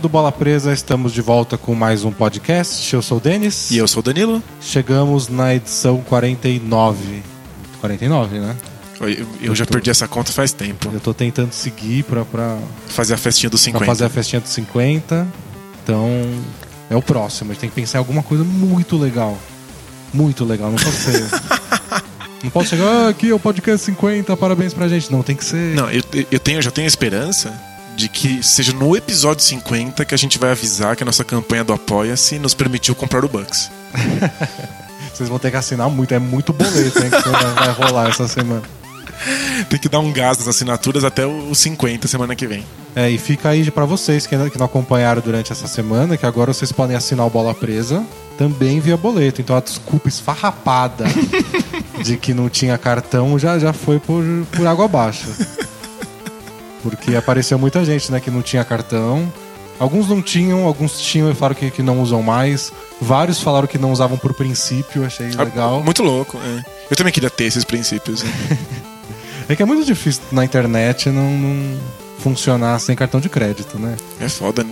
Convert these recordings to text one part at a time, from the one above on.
do Bola Presa, estamos de volta com mais um podcast. Eu sou o Denis. E eu sou o Danilo. Chegamos na edição 49. 49, né? Eu, eu- eu já tô- perdi essa conta faz tempo. Eu tô tentando seguir pra, pra, Fazer a festinha dos pra 50. fazer a festinha dos 50. Então, é o próximo. A gente tem que pensar em alguma coisa muito legal. Muito legal, não pode ser. não pode chegar, ah, aqui é o podcast 50, parabéns pra gente. Não, tem que ser. Não, eu, eu tenho, eu já tenho esperança de que seja no episódio 50 que a gente vai avisar que a nossa campanha do Apoia-se nos permitiu comprar o Bucks. Vocês vão ter que assinar muito, é muito boleto, hein, que vai rolar essa semana. Tem que dar um gás nas assinaturas até os 50 semana que vem. É, e fica aí pra vocês que não acompanharam durante essa semana, que agora vocês podem assinar o Bola Presa também via boleto. Então a desculpa esfarrapada de que não tinha cartão já, já foi por, por água abaixo. Porque apareceu muita gente, né, que não tinha cartão. Alguns não tinham, alguns tinham e falaram que, que não usam mais. Vários falaram que não usavam por princípio, achei legal. Ah, Muito louco, é. Eu também queria ter esses princípios. né? É que é muito difícil na internet não, não funcionar sem cartão de crédito, né? É foda.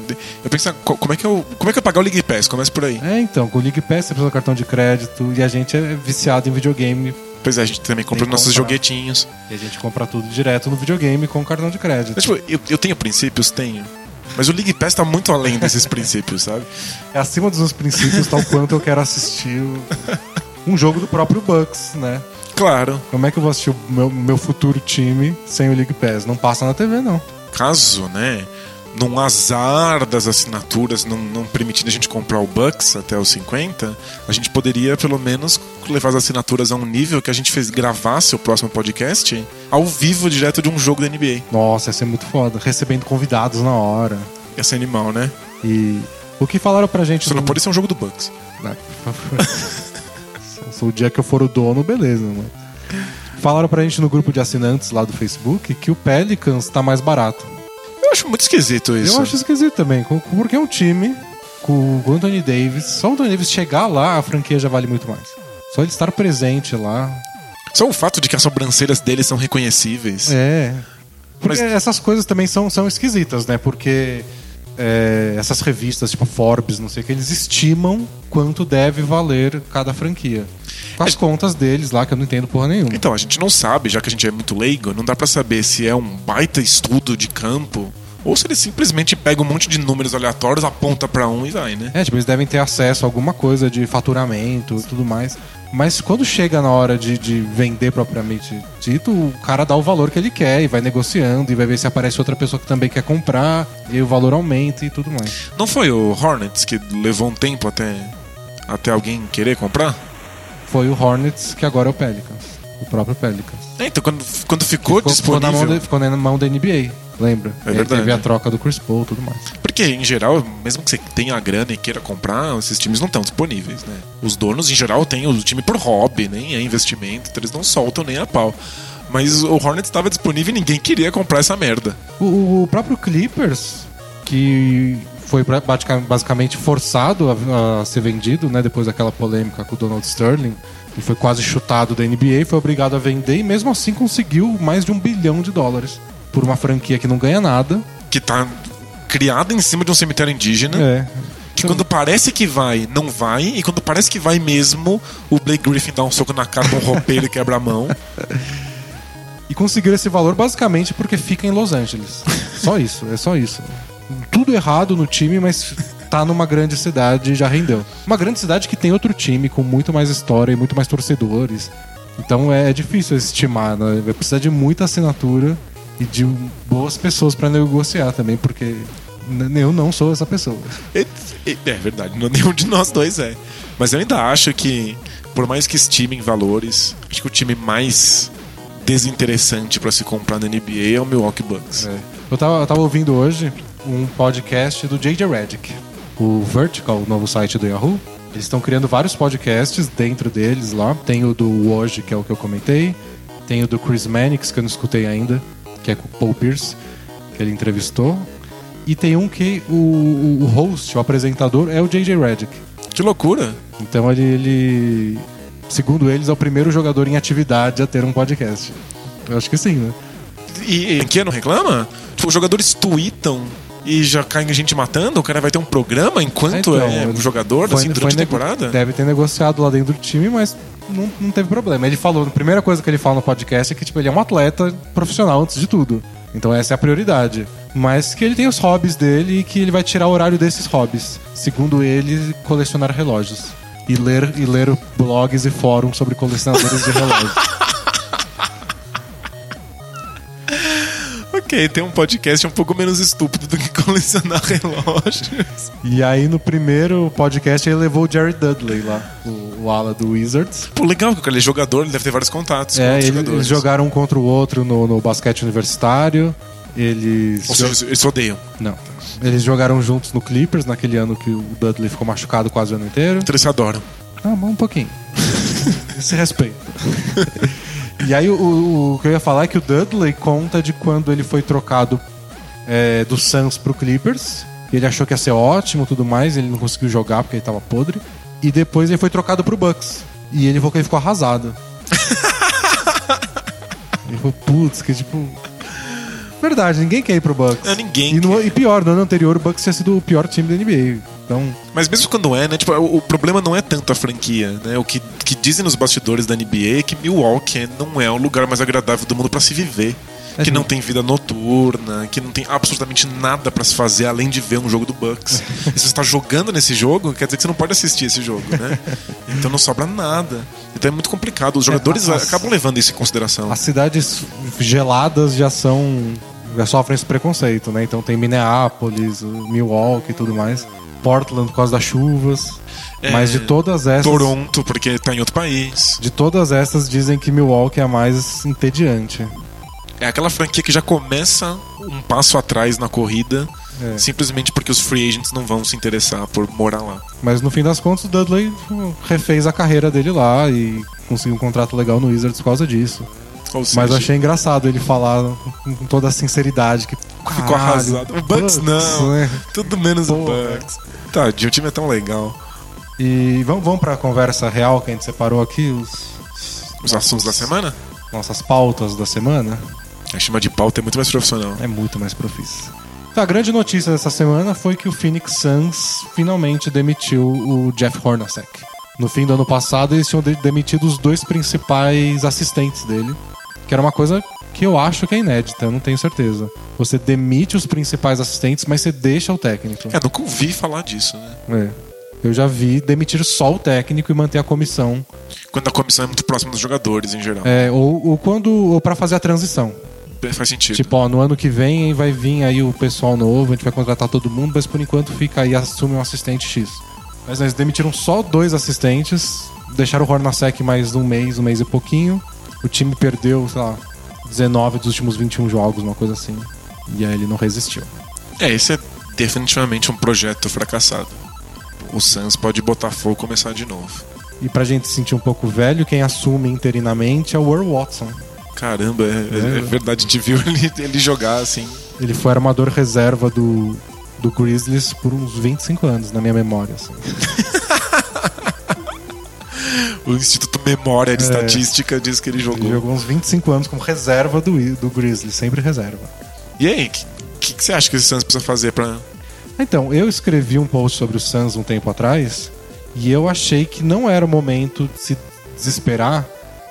Eu penso, co- como é que eu, como é que eu pagar o League Pass? Começa por aí. É, então, com o League Pass você precisa de cartão de crédito e a gente é viciado em videogame Pois é, a gente também compra nossos comprar. joguetinhos. e a gente compra tudo direto no videogame com cartão de crédito. Mas, tipo, eu, eu tenho princípios? Tenho. Mas o League Pass tá muito além desses princípios, sabe? É acima dos meus princípios, tal quanto eu quero assistir um jogo do próprio Bucks, né? Claro. Como é que eu vou assistir o meu, meu futuro time sem o League Pass? Não passa na TV, não. Caso, né, num azar das assinaturas não, não permitindo a gente comprar o Bucks até os 50, a gente poderia pelo menos levar as assinaturas a um nível que a gente fez gravasse o próximo podcast ao vivo direto de um jogo da NBA. Nossa, ia ser muito foda. Recebendo convidados na hora. Ia ser animal, né? E o que falaram pra gente... Só não no- pode ser um jogo do Bucks. Por favor. Se o dia que eu for o dono, beleza, mano. Falaram pra gente no grupo de assinantes lá do Facebook que o Pelicans tá mais barato. Eu acho muito esquisito isso. Eu acho esquisito também, porque é um time com o Anthony Davis. Só o Anthony Davis chegar lá, a franquia já vale muito mais. Só ele estar presente lá. Só o fato de que as sobrancelhas dele são reconhecíveis. É. Porque Mas- essas coisas também são, são esquisitas, né? Porque é, essas revistas, tipo Forbes, não sei o que, eles estimam quanto deve valer cada franquia. Com as contas deles lá, que eu não entendo porra nenhuma. Então, a gente não sabe, já que a gente é muito leigo, não dá pra saber se é um baita estudo de campo ou se ele simplesmente pega um monte de números aleatórios, aponta pra um e vai, né? É, tipo, eles devem ter acesso a alguma coisa de faturamento e tudo mais. Mas quando chega na hora de, de vender propriamente dito, o cara dá o valor que ele quer e vai negociando e vai ver se aparece outra pessoa que também quer comprar e o valor aumenta e tudo mais. Não foi o Hornets que levou um tempo até, até alguém querer comprar? Foi o Hornets, que agora é o Pelicans. O próprio Pelicans. É, então, quando, quando ficou, ficou, ficou disponível. na mão de- ficou na mão da NBA, lembra? É aí verdade. Teve a troca do Chris Paul e tudo mais. Porque, em geral, mesmo que você tenha a grana e queira comprar, esses times não estão disponíveis, né? Os donos, em geral, têm o time por hobby, nem é investimento, então eles não soltam nem a pau. Mas o Hornets estava disponível e ninguém queria comprar essa merda. O, o próprio Clippers, que foi basicamente forçado a, a ser vendido, né? Depois daquela polêmica com o Donald Sterling, e foi quase chutado da NBA, foi obrigado a vender e mesmo assim conseguiu mais de um bilhão de dólares por uma franquia que não ganha nada. Que tá criada em cima de um cemitério indígena. É. Que quando parece que vai, não vai. E quando parece que vai mesmo, o Blake Griffin dá um soco na cara com um roupeiro e quebra a mão. E conseguiram esse valor basicamente porque fica em Los Angeles. Só isso, é só isso. Tudo errado no time, mas tá numa grande cidade e já rendeu. Uma grande cidade que tem outro time com muito mais história e muito mais torcedores. Então é, é difícil estimar, né? Vai precisar de muita assinatura e de boas pessoas pra negociar também, porque eu não sou essa pessoa. É, verdade, nenhum de nós dois é. Mas eu ainda acho que, por mais que estimem valores, acho que o time mais desinteressante pra se comprar na NBA é o Milwaukee Bucks. É. Eu, tava, eu tava ouvindo hoje um podcast do J.J. Redick, o Vertical, o novo site do Yahoo. Eles estão criando vários podcasts dentro deles lá. Tem o do Hoje, que é o que eu comentei. Tem o do Chris Mannix, que eu não escutei ainda, que é com o Paul Pierce, que ele entrevistou. E tem um que o, o- host, o apresentador, é o J.J. Redick. Que loucura! Então ele, ele, segundo eles, é o primeiro jogador em atividade a ter um podcast. Eu acho que sim, né? E, e quem não reclama? Tipo, os jogadores tweetam e já cai gente matando? O cara vai ter um programa enquanto Então, é jogador, Foi- assim, durante a temporada? Deve ter negociado lá dentro do time, mas não, não teve problema. Ele falou, a primeira coisa que ele fala no podcast é que tipo, ele é um atleta profissional antes de tudo. Então essa é a prioridade. Mas que ele tem os hobbies dele e que ele vai tirar o horário desses hobbies. Segundo ele, colecionar relógios. E ler, e ler blogs e fóruns sobre colecionadores de relógios. Ok, tem um podcast um pouco menos estúpido do que colecionar relógios. E aí no primeiro podcast ele levou o Jerry Dudley lá, o, o ala do Wizards. Pô, legal, porque ele é jogador, ele deve ter vários contatos com É, outros ele- jogadores. eles jogaram um contra o outro no, no basquete universitário. Eles. Ou seja, eles odeiam. Não. Eles jogaram juntos no Clippers naquele ano que o Dudley ficou machucado quase o ano inteiro. Então eles se adoram. Ah, mas um pouquinho. Se respeita. e aí o, o- o que eu ia falar é que o Dudley conta de quando ele foi trocado é, do Suns pro Clippers. Ele achou que ia ser ótimo e tudo mais, ele não conseguiu jogar porque ele tava podre. E depois ele foi trocado pro Bucks. E ele falou que ele ficou arrasado. ele falou, putz, que tipo. Verdade, ninguém quer ir pro Bucks. Não, ninguém E, no- e pior, no ano anterior o Bucks tinha sido o pior time da NBA. Então, Mas mesmo quando é, né? Tipo, o, o problema não é tanto a franquia, né? O que, que dizem nos bastidores da NBA é que Milwaukee não é o lugar mais agradável do mundo pra se viver. É que não tem vida noturna, que não tem absolutamente nada pra se fazer além de ver um jogo do Bucks. e se você tá jogando nesse jogo, quer dizer que você não pode assistir esse jogo, né? Então não sobra nada. Então é muito complicado. Os jogadores as- acabam levando isso em consideração. as cidades geladas já são. já sofrem esse preconceito, né? Então tem Minneapolis, Milwaukee e tudo mais. Portland por causa das chuvas. É, Mas de todas essas. Toronto, porque tá em outro país. De todas essas, dizem que Milwaukee é a mais entediante. É aquela franquia que já começa um passo atrás na corrida, É. simplesmente porque os free agents não vão se interessar por morar lá. Mas no fim das contas, o Dudley refez a carreira dele lá e conseguiu um contrato legal no Wizards por causa disso. Mas eu achei engraçado ele falar com toda a sinceridade que ficou "Caralho, arrasado. O Bucks não, né? tudo menos o. Bucks. Tadinho, o time é tão legal. E vamos, vamos pra conversa real que a gente separou aqui, os, Os assuntos da semana? nossas pautas da semana. A chama de pauta é muito mais profissional. É muito mais profissa. Então, a grande notícia dessa semana foi que o Phoenix Suns finalmente demitiu o Jeff Hornacek. No fim do ano passado, eles tinham de- demitido os dois principais assistentes dele, que era uma coisa que eu acho que é inédita, eu não tenho certeza. Você demite os principais assistentes, mas você deixa o técnico. É, nunca ouvi falar disso, né? É. Eu já vi demitir só o técnico e manter a comissão. Quando a comissão é muito próxima dos jogadores, em geral. É, ou, ou quando. ou para fazer a transição. Faz sentido. Tipo, ó, no ano que vem vai vir aí o pessoal novo, a gente vai contratar todo mundo, mas por enquanto fica aí, assume um assistente X. Mas eles demitiram só dois assistentes, deixaram o Hornacek mais um mês, um mês e pouquinho. O time perdeu, sei lá, 19 dos últimos 21 jogos, uma coisa assim. E aí ele não resistiu. É, esse é definitivamente um projeto fracassado. O Suns pode botar fogo e começar de novo. E pra gente se sentir um pouco velho, quem assume interinamente é o Earl Watson. Caramba, é, é- é verdade, a gente viu ele, ele jogar assim. Ele foi armador reserva do, do Grizzlies por uns 25 anos, na minha memória. assim. O Instituto Memória de É. Estatística diz que ele jogou. Ele jogou uns 25 anos como reserva do, do Grizzlies, sempre reserva. E aí, o que, que, que você acha que o Suns precisa fazer pra. Então, eu escrevi um post sobre o Suns um tempo atrás e eu achei que não era o momento de se desesperar,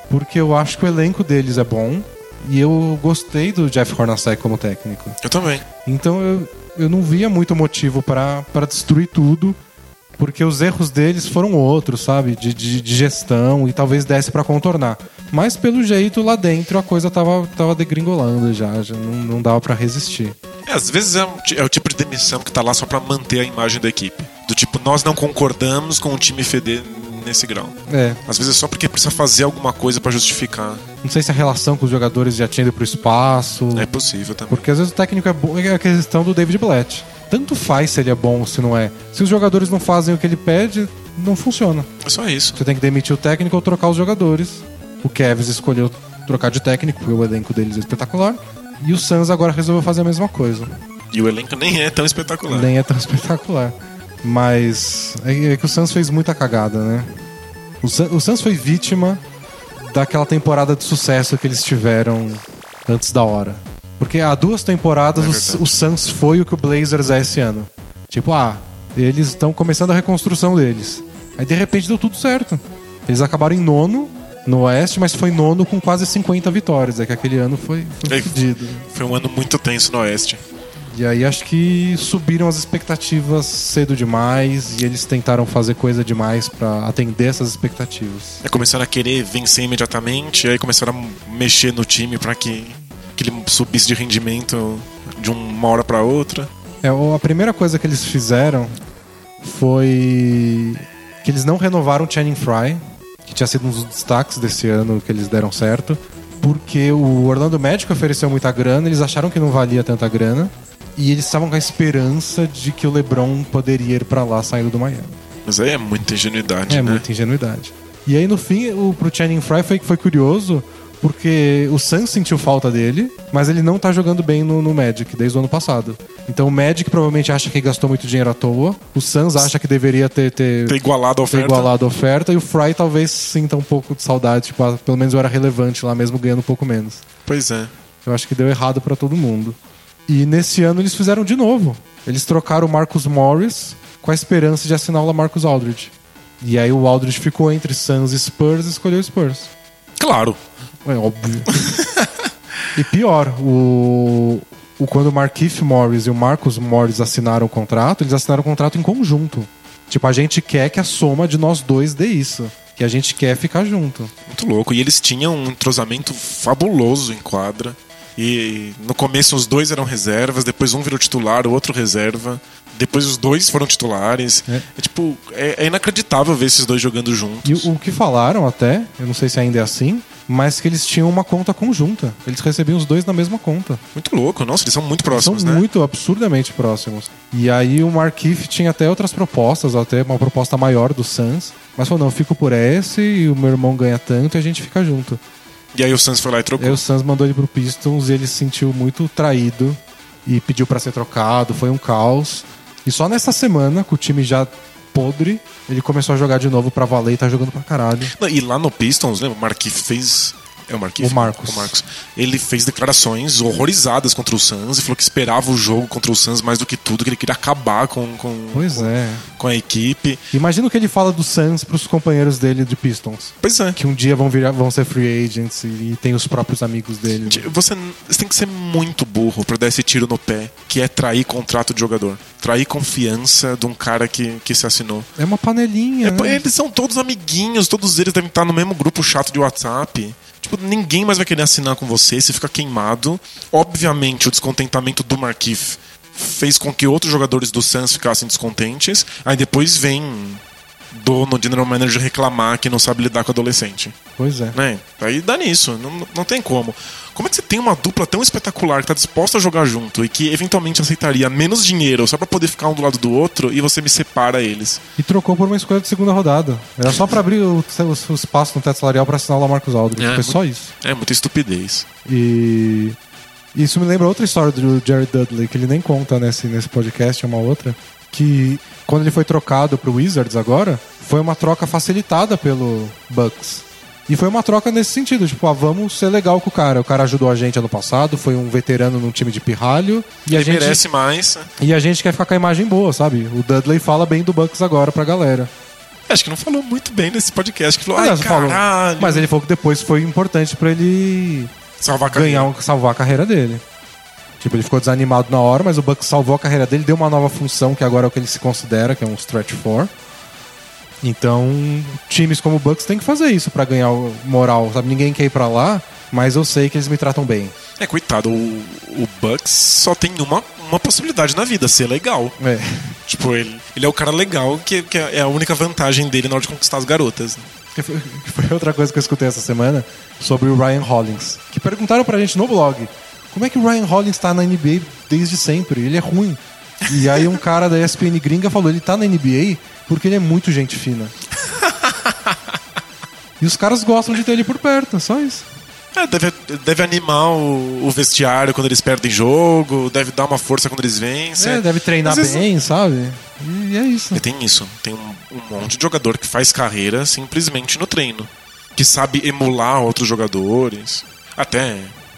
porque eu acho que o elenco deles é bom e eu gostei do Jeff Hornacek como técnico. Eu também. Então eu, eu não via muito motivo pra destruir tudo, porque os erros deles foram outros, sabe? De, de, de gestão e talvez desse pra contornar. Mas pelo jeito lá dentro a coisa tava, tava degringolando já, já não, não dava pra resistir. É, às vezes é, um é o tipo de demissão que tá lá só pra manter a imagem da equipe. Do tipo, nós não concordamos com o time feder nesse grau. É, Às vezes é só porque precisa fazer alguma coisa pra justificar. não sei se a relação com os jogadores já tinha ido pro espaço. É possível também. Porque às vezes o técnico é bom, é a questão do David Blatt. Tanto faz se ele é bom ou se não é. Se os jogadores não fazem o que ele pede, não funciona. É só isso. Você tem que demitir o técnico ou trocar os jogadores. O Kevs escolheu trocar de técnico, porque o elenco deles é espetacular. E o Suns agora resolveu fazer a mesma coisa. E o elenco nem é tão espetacular. Nem é tão espetacular. Mas é é que o Suns fez muita cagada, né? O, Sun- o Suns foi vítima daquela temporada de sucesso que eles tiveram antes da hora. Porque há duas temporadas É o, o Suns foi o que o Blazers é esse ano. Tipo, ah, eles estão começando a reconstrução deles. Aí de repente deu tudo certo. Eles acabaram em nono no Oeste, mas foi nono com quase 50 vitórias. É que aquele ano foi, foi É. fodido. Foi um ano muito tenso no Oeste. E aí acho que subiram as expectativas cedo demais e eles tentaram fazer coisa demais pra atender essas expectativas. Aí começaram a querer vencer imediatamente, aí começaram a mexer no time pra que, que ele subisse de rendimento de uma hora pra outra. É, a primeira coisa que eles fizeram foi que eles não renovaram o Channing Frye, que tinha sido um dos destaques desse ano que eles deram certo, porque o Orlando Magic ofereceu muita grana, eles acharam que não valia tanta grana, e eles estavam com a esperança de que o LeBron poderia ir pra lá saindo do Miami. Mas aí é muita ingenuidade, É né? muita ingenuidade. E aí no fim, o, pro Channing Frye foi, foi curioso, porque o Suns sentiu falta dele, mas ele não tá jogando bem no, no Magic desde o ano passado. Então o Magic provavelmente acha que gastou muito dinheiro à toa, o Suns acha que deveria ter, ter, Ter igualado a ter oferta. igualado a oferta, e o Fry talvez sinta um pouco de saudade, tipo, ah, pelo menos eu era relevante lá mesmo ganhando um pouco menos. Pois é. Eu acho que deu errado pra todo mundo. E nesse ano eles fizeram de novo. Eles trocaram o Marcus Morris com a esperança de assinar o Lamarcus Aldridge. E aí o Aldridge ficou entre Suns e Spurs e escolheu o Spurs. Claro. É óbvio. e pior, o, o quando o Markieff Morris e o Marcus Morris assinaram o contrato, eles assinaram o contrato em conjunto. Tipo, a gente quer que a soma de nós dois dê isso. Que a gente quer ficar junto. Muito louco. E eles tinham um entrosamento fabuloso em quadra. E no começo os dois eram reservas, depois um virou titular, o outro reserva. Depois os dois foram titulares. É. É, tipo, é, é inacreditável ver esses dois jogando E juntos. o, o que falaram até, eu não sei se ainda é assim, mas que eles tinham uma conta conjunta. Eles recebiam os dois na mesma conta. Muito louco. Nossa, eles são muito próximos, São né? muito absurdamente próximos. E aí o Markieff tinha até outras propostas, até uma proposta maior do Suns. Mas falou, não, eu fico por esse e o meu irmão ganha tanto e a gente fica junto. E aí o Suns foi lá e E trocou. aí o Suns mandou ele pro Pistons e ele se sentiu muito traído e pediu pra ser trocado, foi um caos. E só nessa semana, com o time já podre, ele começou a jogar de novo pra valer e tá jogando pra caralho. Não, E lá no Pistons, lembra? O Marquinhos fez. É o Marquinhos? O Marcos. O Marcos. Ele fez declarações horrorizadas contra o Suns e falou que esperava o jogo contra o Suns mais do que tudo, que ele queria acabar com, com, Pois é. com a equipe. Imagina o que ele fala do Suns pros companheiros dele de Pistons. Pois é. Que um dia vão, virar, vão ser free agents e, e tem os próprios amigos dele. Você, você tem que ser muito burro pra dar esse tiro no pé, que é trair contrato de jogador. Trair confiança de um cara que, que se assinou. É uma panelinha. É, né? Eles são todos amiguinhos, todos eles devem estar no mesmo grupo chato de WhatsApp. Tipo, ninguém mais vai querer assinar com você, você fica queimado. Obviamente, o descontentamento do Markif fez com que outros jogadores do Suns ficassem descontentes. Aí depois vem dono, general manager reclamar que não sabe lidar com adolescente. Pois é. Né? Aí dá nisso, não, não tem como. Como é que você tem uma dupla tão espetacular que tá disposta a jogar junto e que eventualmente aceitaria menos dinheiro só pra poder ficar um do lado do outro e você me separa eles? E trocou por uma escolha de segunda rodada. Era só pra abrir o, o, espaço no teto salarial pra assinar o Lamarcus Aldridge. É, Foi muito- só isso. É muita estupidez. E isso me lembra outra história do Jerry Dudley, que ele nem conta nesse, nesse podcast, é uma outra. Que quando ele foi trocado pro Wizards agora, foi uma troca facilitada pelo Bucks. E foi uma troca nesse sentido, tipo, ah, vamos ser legal com o cara. O cara ajudou a gente ano passado, foi um veterano num time de pirralho. E a, Ele gente, merece mais. e a gente quer ficar com a imagem boa, sabe? O Dudley fala bem do Bucks agora pra galera. Acho que não falou muito bem nesse podcast. Que falou, ai, Aliás, falou. caralho. Mas ele falou que depois foi importante pra ele Salvar a ganhar, salvar a carreira dele. Tipo, ele ficou desanimado na hora, mas o Bucks salvou a carreira dele, deu uma nova função, que agora é o que ele se considera, que é um stretch four. Então, times como o Bucks tem que fazer isso pra ganhar moral, sabe? Ninguém quer ir pra lá, mas eu sei que eles me tratam bem. É, coitado, o, o Bucks só tem uma, uma possibilidade na vida, ser legal. É. Tipo, ele, ele é o cara legal, que, que é a única vantagem dele na hora de conquistar as garotas. Que foi, que foi outra coisa que eu escutei essa semana sobre o Ryan Hollins. Que perguntaram pra gente no blog: como é que o Ryan Hollins tá na NBA desde sempre? Ele é ruim. E aí um cara da ESPN gringa falou: ele tá na NBA porque ele é muito gente fina. E os caras gostam de ter ele por perto, só isso. É, deve, deve animar o, o vestiário quando eles perdem jogo, deve dar uma força quando eles vencem. É, deve treinar vezes- bem, sabe? E é isso. E tem isso, tem um, um monte de jogador que faz carreira simplesmente no treino. Que sabe emular outros jogadores. Até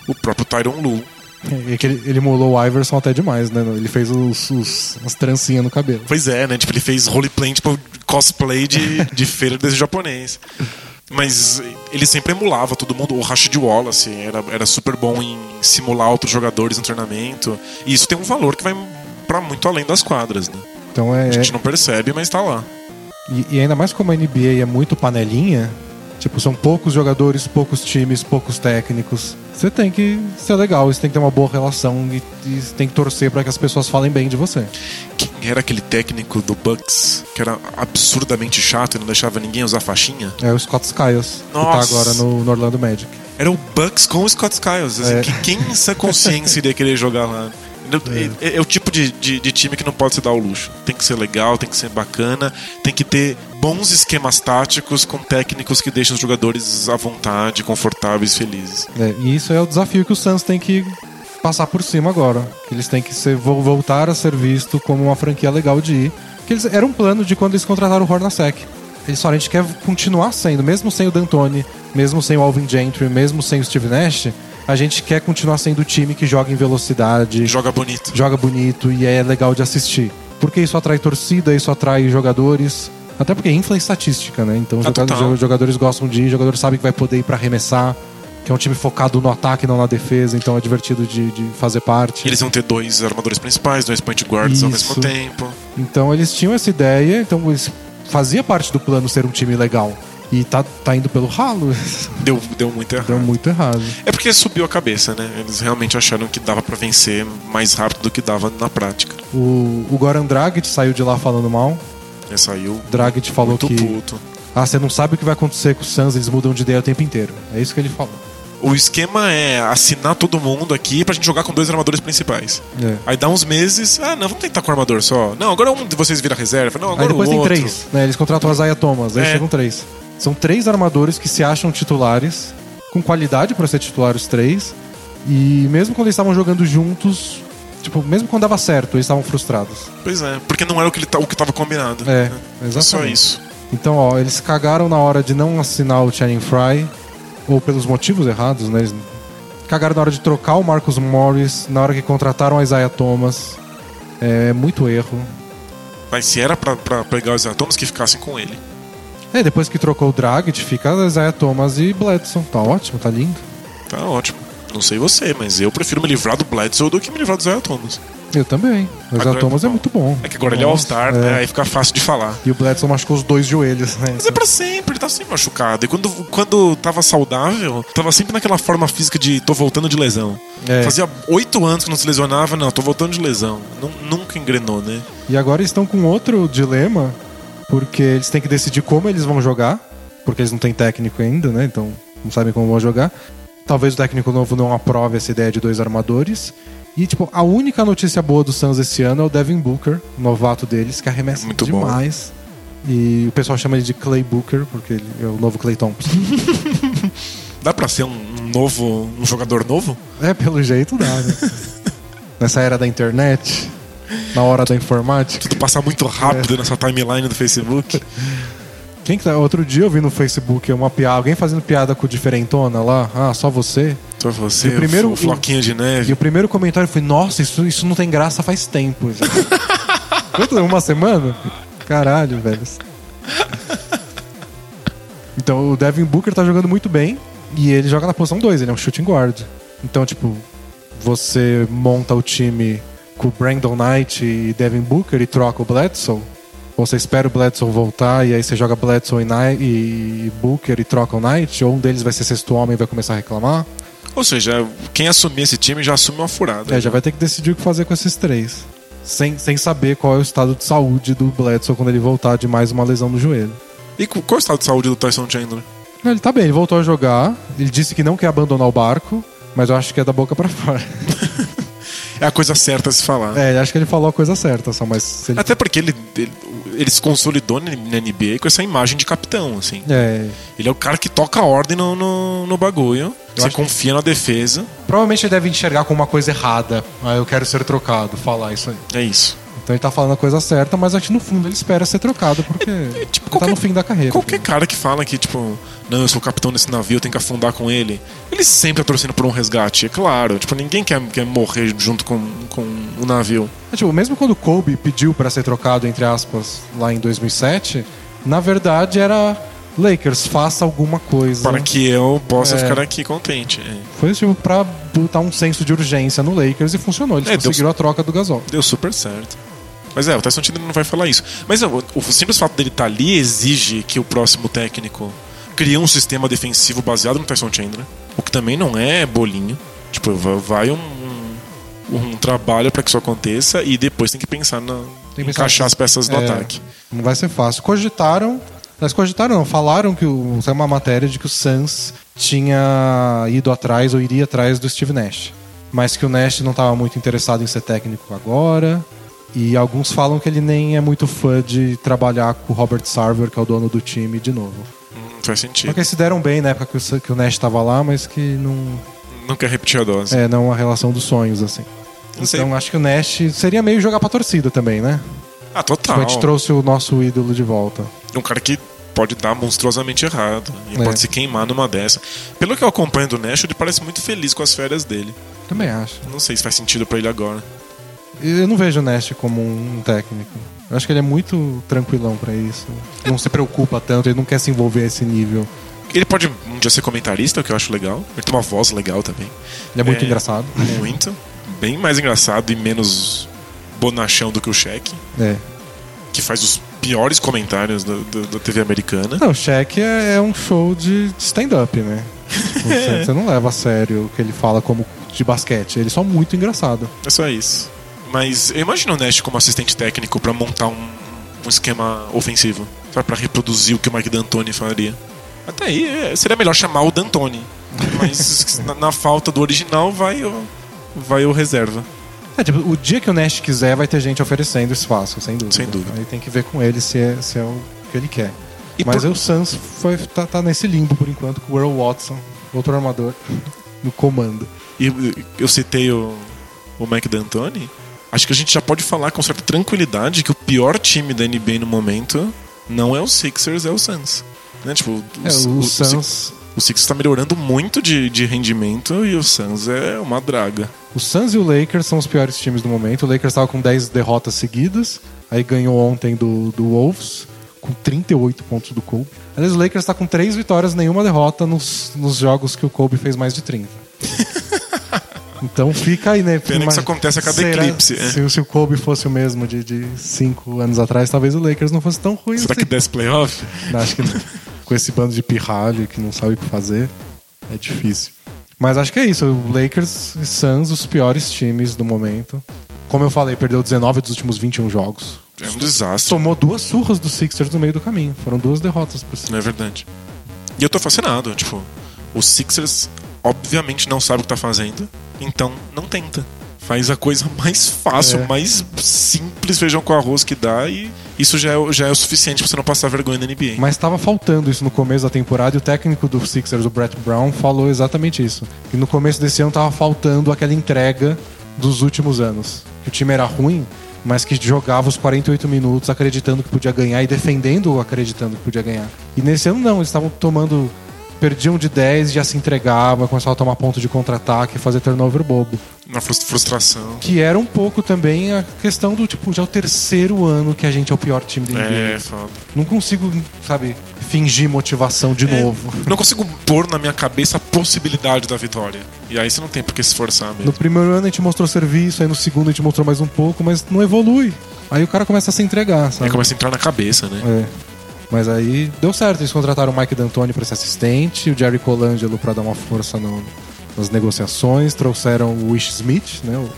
o próprio Tyron Lu É, que ele, ele emulou o Iverson até demais, né? Ele fez os, os, as trancinhas no cabelo. Pois é, né? Tipo, ele fez roleplay, tipo, cosplay de, de feira desse japonês. Mas ele sempre emulava todo mundo. O Rashid Wallace era, era super bom em simular outros jogadores no treinamento. E isso tem um valor que vai para muito além das quadras, né? Então é, A gente não percebe, mas tá lá. E, e ainda mais como a NBA é muito panelinha, tipo, são poucos jogadores, poucos times, poucos técnicos. Você tem que ser legal, você tem que ter uma boa relação e, e tem que torcer para que as pessoas falem bem de você. Quem era aquele técnico do Bucks que era absurdamente chato e não deixava ninguém usar faixinha? É o Scott Skiles, que tá Nossa. agora no, no Orlando Magic. Era o Bucks com o Scott Skiles. Assim, É. que, quem em consciência iria querer jogar lá? É, é- é o tipo de, de, de time que não pode se dar o luxo. Tem que ser legal, tem que ser bacana, tem que ter bons esquemas táticos com técnicos que deixam os jogadores à vontade, confortáveis, felizes. É, e isso é o desafio que o Suns tem que passar por cima agora. Eles têm que ser, vo- voltar a ser visto como uma franquia legal de ir. Que eles, era um plano de quando eles contrataram o Hornacek. Eles falaram, a gente quer continuar sendo, mesmo sem o D'Antoni, mesmo sem o Alvin Gentry, mesmo sem o Steve Nash, a gente quer continuar sendo o time que joga em velocidade, Joga bonito. joga bonito e é legal de assistir. Porque isso atrai torcida, isso atrai jogadores. Até porque infla estatística, né? Então Ah, os jogadores gostam de ir, o jogador sabe que vai poder ir pra arremessar, que é um time focado no ataque, não na defesa, então é divertido de, de fazer parte. E eles vão ter dois armadores principais, dois point guards ao Isso. mesmo tempo. Então eles tinham essa ideia, então fazia parte do plano ser um time legal. E tá, tá indo pelo ralo. Deu, deu muito errado. Deu muito errado. É porque subiu a cabeça, né? Eles realmente acharam que dava pra vencer mais rápido do que dava na prática. O, o Goran Dragic saiu de lá falando mal. Aí saiu Dragic falou muito que. puto. Ah, você não sabe o que vai acontecer com os Suns, eles mudam de ideia o tempo inteiro. É isso que ele falou. O esquema é assinar todo mundo aqui pra gente jogar com dois armadores principais. É. Aí dá uns meses, ah, não, vamos tentar com o armador só. Não, agora um de vocês vira reserva. Não, agora Aí depois o tem outro. três, né? Eles contratam o Isaiah Thomas, aí É. chegam três. São três armadores que se acham titulares, com qualidade pra ser titular os três. E mesmo quando eles estavam jogando juntos, tipo, mesmo quando dava certo, eles estavam frustrados. Pois é, porque não era o que, ele, o que tava combinado. É, né? exatamente. Só isso. Então, ó, eles cagaram na hora de não assinar o Channing Fry, ou pelos motivos errados, né? Eles cagaram na hora de trocar o Marcus Morris, na hora que contrataram o Isaiah Thomas. É muito erro. Mas se era pra, pra pegar os atômicos que ficassem com ele. É, depois que trocou o Dragic, fica Isaiah Thomas e Bledson. Tá ótimo, tá lindo. Tá ótimo. Não sei você, mas eu prefiro me livrar do Bledsoe do que me livrar do Zé Thomas. Eu também. O Isaiah Agora- Thomas é muito bom. É que agora ele é Nossa, All-Star, é. né? Aí fica fácil de falar. E o Bledson machucou os dois joelhos, né? Mas é pra sempre, ele tá sempre machucado. E quando, quando tava saudável, tava sempre naquela forma física de tô voltando de lesão. É. Fazia oito anos que não se lesionava, não, tô voltando de lesão. Nun- nunca engrenou, né? E agora eles estão com outro dilema, porque eles têm que decidir como eles vão jogar, porque eles não têm técnico ainda, né? Então não sabem como vão jogar. Talvez o técnico novo não aprove essa ideia de dois armadores. E, tipo, a única notícia boa do Suns esse ano é o Devin Booker, o novato deles, que arremessa Muito bom. demais. E o pessoal chama ele de Clay Booker, porque ele é o novo Clay Thompson. Dá pra ser um, novo, um jogador novo? é, pelo jeito dá, né? Nessa era da internet, na hora da informática. Tudo passa muito rápido nessa timeline do Facebook. Quem que tá? Outro dia eu vi no Facebook uma piada, alguém fazendo piada com o diferentona lá. Ah, só você. Só você, E o primeiro- o floquinho de E neve. o primeiro comentário foi: Nossa, isso, isso não tem graça faz tempo. já." Quanto? Uma semana? Caralho, velho. Então o Devin Booker tá jogando muito bem e ele joga na posição 2, ele é um shooting guard. Então, tipo, você monta o time com o Brandon Knight e Devin Booker e troca o Bledsoe. Ou você espera o Bledsoe voltar e aí você joga Bledsoe e, Knight, e Booker e troca o Knight, ou um deles vai ser sexto homem e vai começar a reclamar. Ou seja, quem assumir esse time já assume uma furada. É, já vai ter que decidir o que fazer com esses três. Sem, sem saber qual é o estado de saúde do Bledsoe quando ele voltar de mais uma lesão no joelho. E qual é o estado de saúde do Tyson Chandler? Ele tá bem, ele voltou a jogar. Ele disse que não quer abandonar o barco, mas eu acho que é da boca pra fora. É a coisa certa a se falar. É, acho que ele falou a coisa certa, só, mas ele... Até porque ele, ele, ele se consolidou na NBA com essa imagem de capitão, assim. É, Ele é o cara que toca a ordem no, no, no bagulho. Você acho- confia na defesa. provavelmente ele deve enxergar como uma coisa errada. Ah, eu quero ser trocado, falar isso aí. É isso. Então ele tá falando a coisa certa, mas acho que no fundo ele espera ser trocado, porque É, tipo, ele qualquer- tá no fim da carreira. Qualquer cara que fala que, tipo, não, eu sou o capitão desse navio, eu tenho que afundar com ele, ele sempre tá torcendo por um resgate, é claro. Tipo, ninguém quer, quer morrer junto com, com o navio. É, tipo, mesmo quando Kobe pediu pra ser trocado, entre aspas, lá em 2007, na verdade era Lakers, faça alguma coisa. Para que eu possa É. ficar aqui contente. É. Foi tipo pra botar um senso de urgência no Lakers e funcionou. Eles É, deu- conseguiram a troca do Gasol. Deu super certo. Mas é, o Tyson Chandler não vai falar isso. Mas é, o, o simples fato dele estar ali exige que o próximo técnico crie um sistema defensivo baseado no Tyson Chandler. O que também não é bolinho. Tipo, va- vai um, um, trabalho para que isso aconteça e depois tem que pensar na Tem que pensar encaixar que- as peças do é, ataque. Não vai ser fácil. Cogitaram. Mas cogitaram, não. Falaram que o, saiu uma matéria de que o Suns tinha ido atrás ou iria atrás do Steve Nash. Mas que o Nash não estava muito interessado em ser técnico agora. E alguns falam que ele nem é muito fã de trabalhar com o Robert Sarver, que é o dono do time, de novo. Hum, faz sentido. Porque se deram bem na época que o, Su- que o Nash estava lá, mas que não Não quer repetir a dose. é não uma relação dos sonhos, assim. Não sei. Então acho que o Nash seria meio jogar pra torcida também, né? Ah, Tipo, total. a gente trouxe o nosso ídolo de volta. um cara que pode dar monstruosamente errado. E É. pode se queimar numa dessa. Pelo que eu acompanho do Nash, ele parece muito feliz com as férias dele. Também acho. Não sei se faz sentido pra ele agora. Eu não vejo o Nash como um técnico. Eu acho que ele é muito tranquilão pra isso. Não se preocupa tanto, ele não quer se envolver a esse nível. Ele pode um dia ser comentarista, o que eu acho legal. Ele tem uma voz legal também. Ele é muito É. engraçado. Muito. Bem mais engraçado e menos bonachão do que o Shaq, É. que faz os piores comentários da, da- da TV americana. Não, o Shaq é, é um show de stand-up, né? Tipo, Você você não leva a sério o que ele fala como de basquete. Ele é só muito engraçado. É só isso. Mas eu imagino o Nash como assistente técnico pra montar um, um esquema ofensivo. Pra reproduzir o que o Mike D'Antoni faria. Até aí, é, seria melhor chamar o D'Antoni. Mas na, na falta do original, vai o, vai o reserva. É, tipo, o dia que o Nash quiser, vai ter gente oferecendo espaço, sem dúvida. Sem dúvida. Aí tem que ver com ele se é, se é o que ele quer. E Mas por- o Suns foi, tá, tá nesse limbo por enquanto com o Earl Watson, outro armador, no comando. E eu- eu citei o, o Mike D'Antoni. Acho que a gente já pode falar com certa tranquilidade que o pior time da NBA no momento não é o Sixers, é o Suns. Né? Tipo, o, É, o, o- o Suns, O Sixers está melhorando muito de, de rendimento e o Suns é uma draga. o Suns e o Lakers são os piores times do momento. O Lakers estava com 10 derrotas seguidas, aí ganhou ontem do, do Wolves, com 38 pontos do Kobe. Aliás, o Lakers está com 3 vitórias, nenhuma derrota nos, nos jogos que o Kobe fez mais de 30. Então fica aí, né? Pena que isso acontece a cada Será- eclipse, é. Se, se o Kobe fosse o mesmo de, de cinco anos atrás, talvez o Lakers não fosse tão ruim Será assim. que desce playoff? Não, Acho que não. com esse bando de pirralho que não sabe o que fazer, é difícil. Mas acho que é isso. O Lakers e Suns, os piores times do momento. Como eu falei, perdeu 19 dos últimos 21 jogos. É um desastre. Tomou duas surras dos Sixers no meio do caminho. Foram duas derrotas pro Sixers. Não é verdade. E eu tô fascinado. Tipo, os Sixers obviamente não sabe o que tá fazendo, então não tenta. Faz a coisa mais fácil, É. mais simples feijão com arroz que dá e isso já é, já é o suficiente pra você não passar vergonha na NBA. Mas estava faltando isso no começo da temporada e o técnico do Sixers, o Brett Brown, falou exatamente isso. Que no começo desse ano tava faltando aquela entrega dos últimos anos. Que o time era ruim, mas que jogava os 48 minutos acreditando que podia ganhar e defendendo acreditando que podia ganhar. E nesse ano não, eles estavam tomando. Perdiam de 10, já se entregavam, começavam a tomar ponto de contra-ataque e fazer turnover bobo. Uma frus- frustração. Que era um pouco também a questão do tipo, já é o terceiro ano que a gente é o pior time da NBA. É, foda. Não consigo, sabe, fingir motivação de É. novo. Não consigo pôr na minha cabeça a possibilidade da vitória. E aí você não tem por que se esforçar No mesmo. primeiro ano a gente mostrou serviço, aí no segundo a gente mostrou mais um pouco, mas não evolui. Aí o cara começa a se entregar, Aí sabe? começa a entrar na cabeça, né? É. Mas aí deu certo, eles contrataram o Mike D'Antoni para ser assistente, o Jerry Colangelo para dar uma força no- nas negociações, trouxeram o Wish Smith, né, o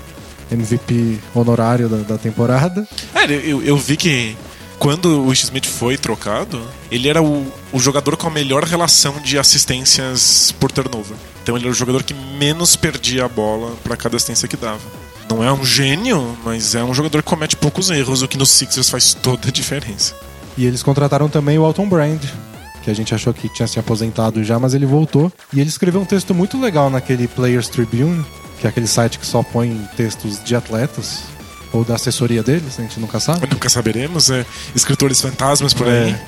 MVP honorário da, da temporada. É, eu, eu vi que quando o Smith foi trocado, ele era o, o jogador com a melhor relação de assistências por turnover. Então ele era o jogador que menos perdia a bola para cada assistência que dava. Não é um gênio, mas é um jogador que comete poucos erros, o que nos Sixers faz toda a diferença. E eles contrataram também o Alton Brand, que a gente achou que tinha se aposentado já, mas ele voltou. E ele escreveu um texto muito legal naquele Players Tribune, que é aquele site que só põe textos de atletas. Ou da assessoria deles, a gente nunca sabe. Nunca saberemos, é. Escritores fantasmas por aí. É.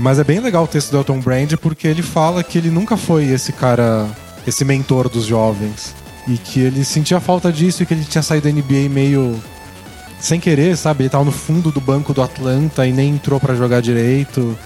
Mas é bem legal o texto do Elton Brand porque ele fala que ele nunca foi esse cara, esse mentor dos jovens. E que ele sentia falta disso e que ele tinha saído da NBA meio sem querer, sabe? Ele tava no fundo do banco do Atlanta e nem entrou pra jogar direito.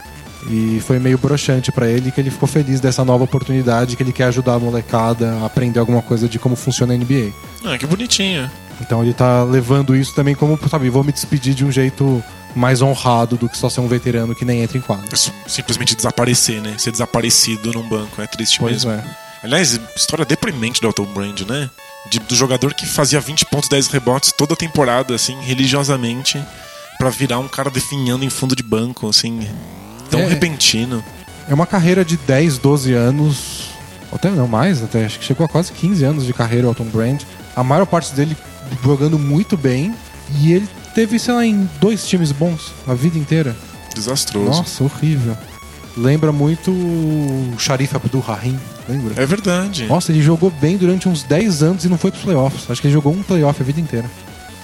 E foi meio broxante pra ele que ele ficou feliz dessa nova oportunidade, que ele quer ajudar a molecada a aprender alguma coisa de como funciona a NBA. Ah, que bonitinho. Então ele tá levando isso também como, sabe, vou me despedir de um jeito mais honrado do que só ser um veterano que nem entra em quadro. Simplesmente desaparecer, né? Ser desaparecido num banco. É triste Pois mesmo. é. Aliás, história deprimente do Elton Brand, né? De- do jogador que fazia 20 pontos, 10 rebotes toda temporada, assim, religiosamente, pra virar um cara definhando em fundo de banco, assim, tão É. repentino. É uma carreira de 10, 12 anos, até não mais, até acho que chegou a quase 15 anos de carreira o Elton Brand. A maior parte dele jogando muito bem e ele teve, sei lá, em dois times bons a vida inteira. Desastroso. Nossa, horrível. Lembra muito o Sharif Abdul Rahim, lembra? É verdade. Nossa, ele jogou bem durante uns 10 anos e não foi pros playoffs. Acho que ele jogou um playoff a vida inteira.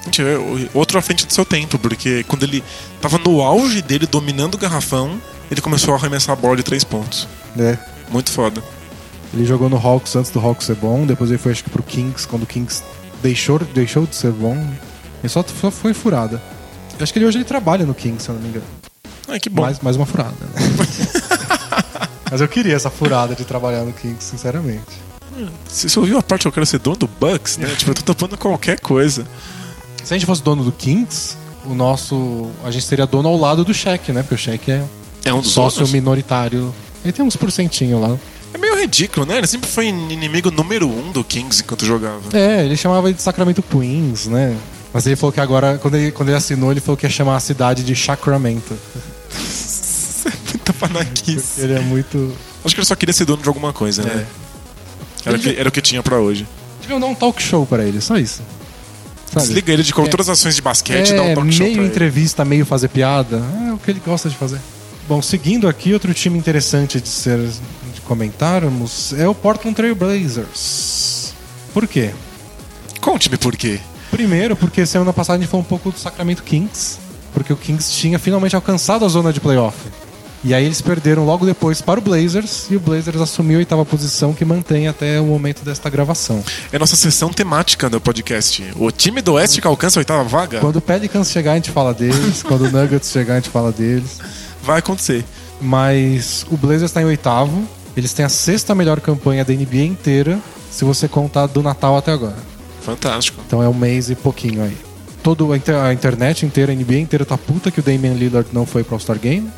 Gente, é outro à frente do seu tempo, porque quando ele tava no auge dele, dominando o garrafão, ele começou a arremessar a bola de três pontos. É. Muito foda. Ele jogou no Hawks antes do Hawks ser bom, depois ele foi acho que pro Kings, quando o Kings deixou, deixou de ser bom. Ele só, só foi furada. Acho que ele hoje ele trabalha no Kings, se eu não me engano. Ai, que bom. Mais, mais uma furada. né? Mas eu queria essa furada de trabalhar no Kings, sinceramente. Se você ouviu a parte que eu quero ser dono do Bucks, né? tipo, eu tô topando qualquer coisa. Se a gente fosse dono do Kings, o nosso. A gente seria dono ao lado do Shaq, né? Porque o Shaq é É um sócio donos. minoritário. Ele tem uns porcentinho lá. É meio ridículo, né? Ele sempre foi inimigo número um do Kings enquanto jogava. É, ele chamava de Sacramento Queens, né? Mas ele falou que agora, quando ele, quando ele assinou, ele falou que ia chamar a cidade de Sacramento. Muita panaquice. Ele é muito. Acho que ele só queria ser dono de alguma coisa, né? É. Era, o que, era o que tinha pra hoje. Deviam dar um talk show pra ele, só isso. Sabe? Desliga ele de É. todas as ações de basquete e dá É, um talk show meio pra ele. entrevista, meio fazer piada. É o que ele gosta de fazer. Bom, seguindo aqui, outro time interessante de ser de comentarmos é o Portland Trail Blazers. Por quê? Conte-me por quê. Primeiro, porque semana passada a gente falou um pouco do Sacramento Kings, porque o Kings tinha finalmente alcançado a zona de playoff. E aí eles perderam logo depois para o Blazers, e o Blazers assumiu a oitava posição que mantém até o momento desta gravação. É nossa sessão temática do podcast. O time do Oeste que alcança a oitava vaga Quando o Pelicans chegar, a gente fala deles, quando o Nuggets chegar, a gente fala deles. vai acontecer. Mas o Blazers está em oitavo, eles têm a sexta melhor campanha da NBA inteira, se você contar do Natal até agora. Fantástico. Então é um mês e pouquinho aí. Todo a, inter- a internet inteira, a NBA inteira tá puta que o Damian Lillard não foi pro All-Star Game.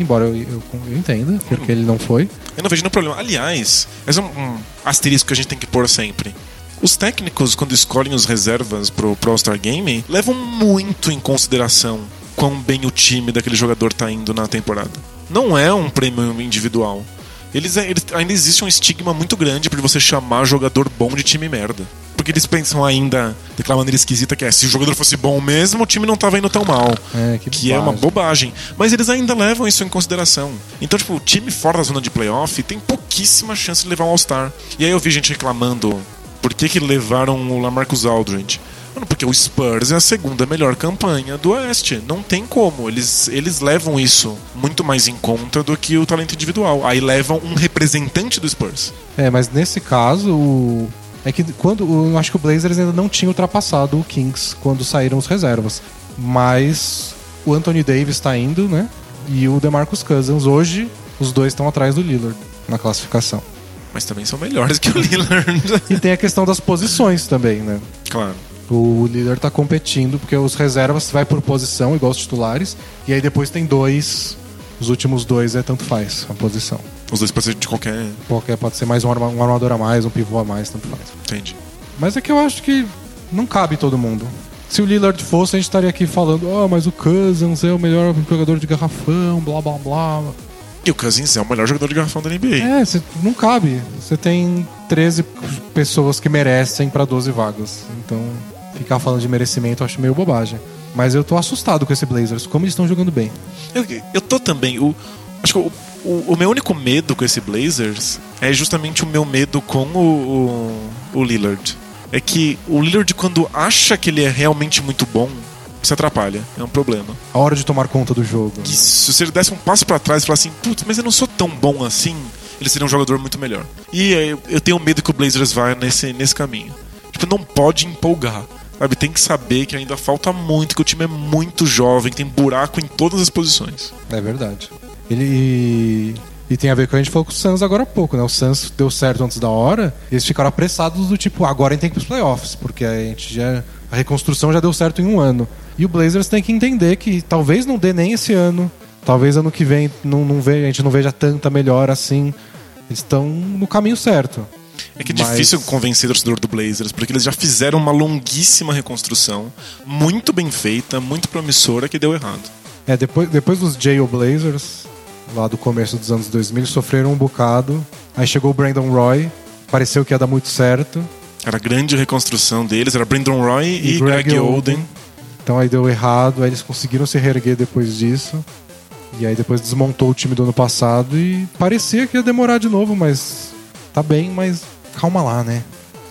Embora eu, eu, eu entenda porque ele não foi. Eu não vejo nenhum problema. Aliás, esse é um, um asterisco que a gente tem que pôr sempre. Os técnicos, quando escolhem os reservas pro, pro All-Star Game, levam muito em consideração quão bem o time daquele jogador tá indo na temporada. Não é um prêmio individual. Eles, eles- ainda existe um estigma muito grande pra você chamar jogador bom de time merda. Porque eles pensam ainda daquela maneira esquisita que é: se o jogador fosse bom mesmo, o time não tava indo tão mal. É, que, Que é uma bobagem. Mas eles ainda levam isso em consideração. Então, tipo, o time fora da zona de playoff tem pouquíssima chance de levar um All-Star. E aí eu vi gente reclamando por que, que levaram o Lamarcus Aldridge. Mano, porque o Spurs é a segunda melhor campanha do Oeste. Não tem como. Eles, eles levam isso muito mais em conta do que o talento individual. Aí levam um representante do Spurs. É, mas nesse caso, o- é que quando. Eu acho que o Blazers ainda não tinha ultrapassado o Kings quando saíram os reservas. Mas o Anthony Davis tá indo, né? E o DeMarcus Cousins. Hoje, os dois estão atrás do Lillard na classificação. Mas também são melhores que o Lillard. E tem a questão das posições também, né? claro. O líder tá competindo, porque os reservas vai por posição, igual os titulares, e aí depois tem dois. Os últimos dois é tanto faz a posição. Os dois podem ser de qualquer. Qualquer pode ser mais um, arma- um armador a mais, um pivô a mais, tanto faz. Entende? Mas é que eu acho que não cabe todo mundo. Se o Lillard fosse, a gente estaria aqui falando, oh, mas o Cousins é o melhor jogador de garrafão, blá blá blá. E o Cousins é o melhor jogador de garrafão da NBA. É, cê- não cabe. Você tem 13 pessoas que merecem pra 12 vagas. Então, ficar falando de merecimento eu acho meio bobagem. Mas eu tô assustado com esse Blazers, como eles estão jogando bem. Eu, eu tô também. O, acho que o, o, o meu único medo com esse Blazers é justamente o meu medo com o, o, o Lillard. É que o Lillard, quando acha que ele é realmente muito bom, se atrapalha. É um problema. A hora de tomar conta do jogo. Que se você desse um passo pra trás e falasse assim, putz, mas eu não sou tão bom assim, ele seria um jogador muito melhor. E eh, eu tenho medo que o Blazers vá nesse, nesse caminho. Tipo, não pode empolgar. Sabe, tem que saber que ainda falta muito, que o time é muito jovem, tem buraco em todas as posições. É verdade. Ele. E tem a ver com o que a gente falou com o Suns agora há pouco, né? O Suns deu certo antes da hora, eles ficaram apressados do tipo, agora a gente tem que ir pros playoffs, porque a gente já. A reconstrução já deu certo em um ano. E o Blazers tem que entender que talvez não dê nem esse ano. Talvez ano que vem não, não veja, a gente não veja tanta melhora assim. Eles estão no caminho certo. É que é Mas- difícil convencer o torcedor do Blazers, porque eles já fizeram uma longuíssima reconstrução, muito bem feita, muito promissora, que deu errado. É, depois, depois dos Jail Blazers, lá do começo dos anos 2000, eles sofreram um bocado. Aí chegou o Brandon Roy, pareceu que ia dar muito certo. Era a grande reconstrução deles, era Brandon Roy e, Greg, Oden. Então aí deu errado, aí eles conseguiram se reerguer depois disso. E aí depois desmontou o time do ano passado e parecia que ia demorar de novo, mas tá bem, mas calma lá, né?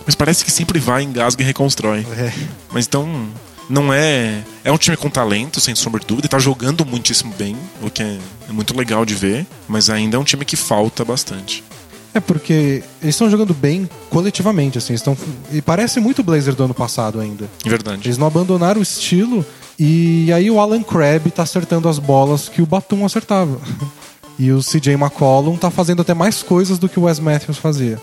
Mas parece que sempre vai, engasga e reconstrói. É. Mas então, não é. É um time com talento, sem sombra de dúvida, e tá jogando muitíssimo bem, o que é, é muito legal de ver, mas ainda é um time que falta bastante. É porque eles estão jogando bem coletivamente, assim, estão e parece muito o Blazer do ano passado ainda. É verdade. Eles não abandonaram o estilo e aí o Alan Crabb tá acertando as bolas que o Batum acertava. E o CJ McCollum tá fazendo até mais coisas do que o Wes Matthews fazia.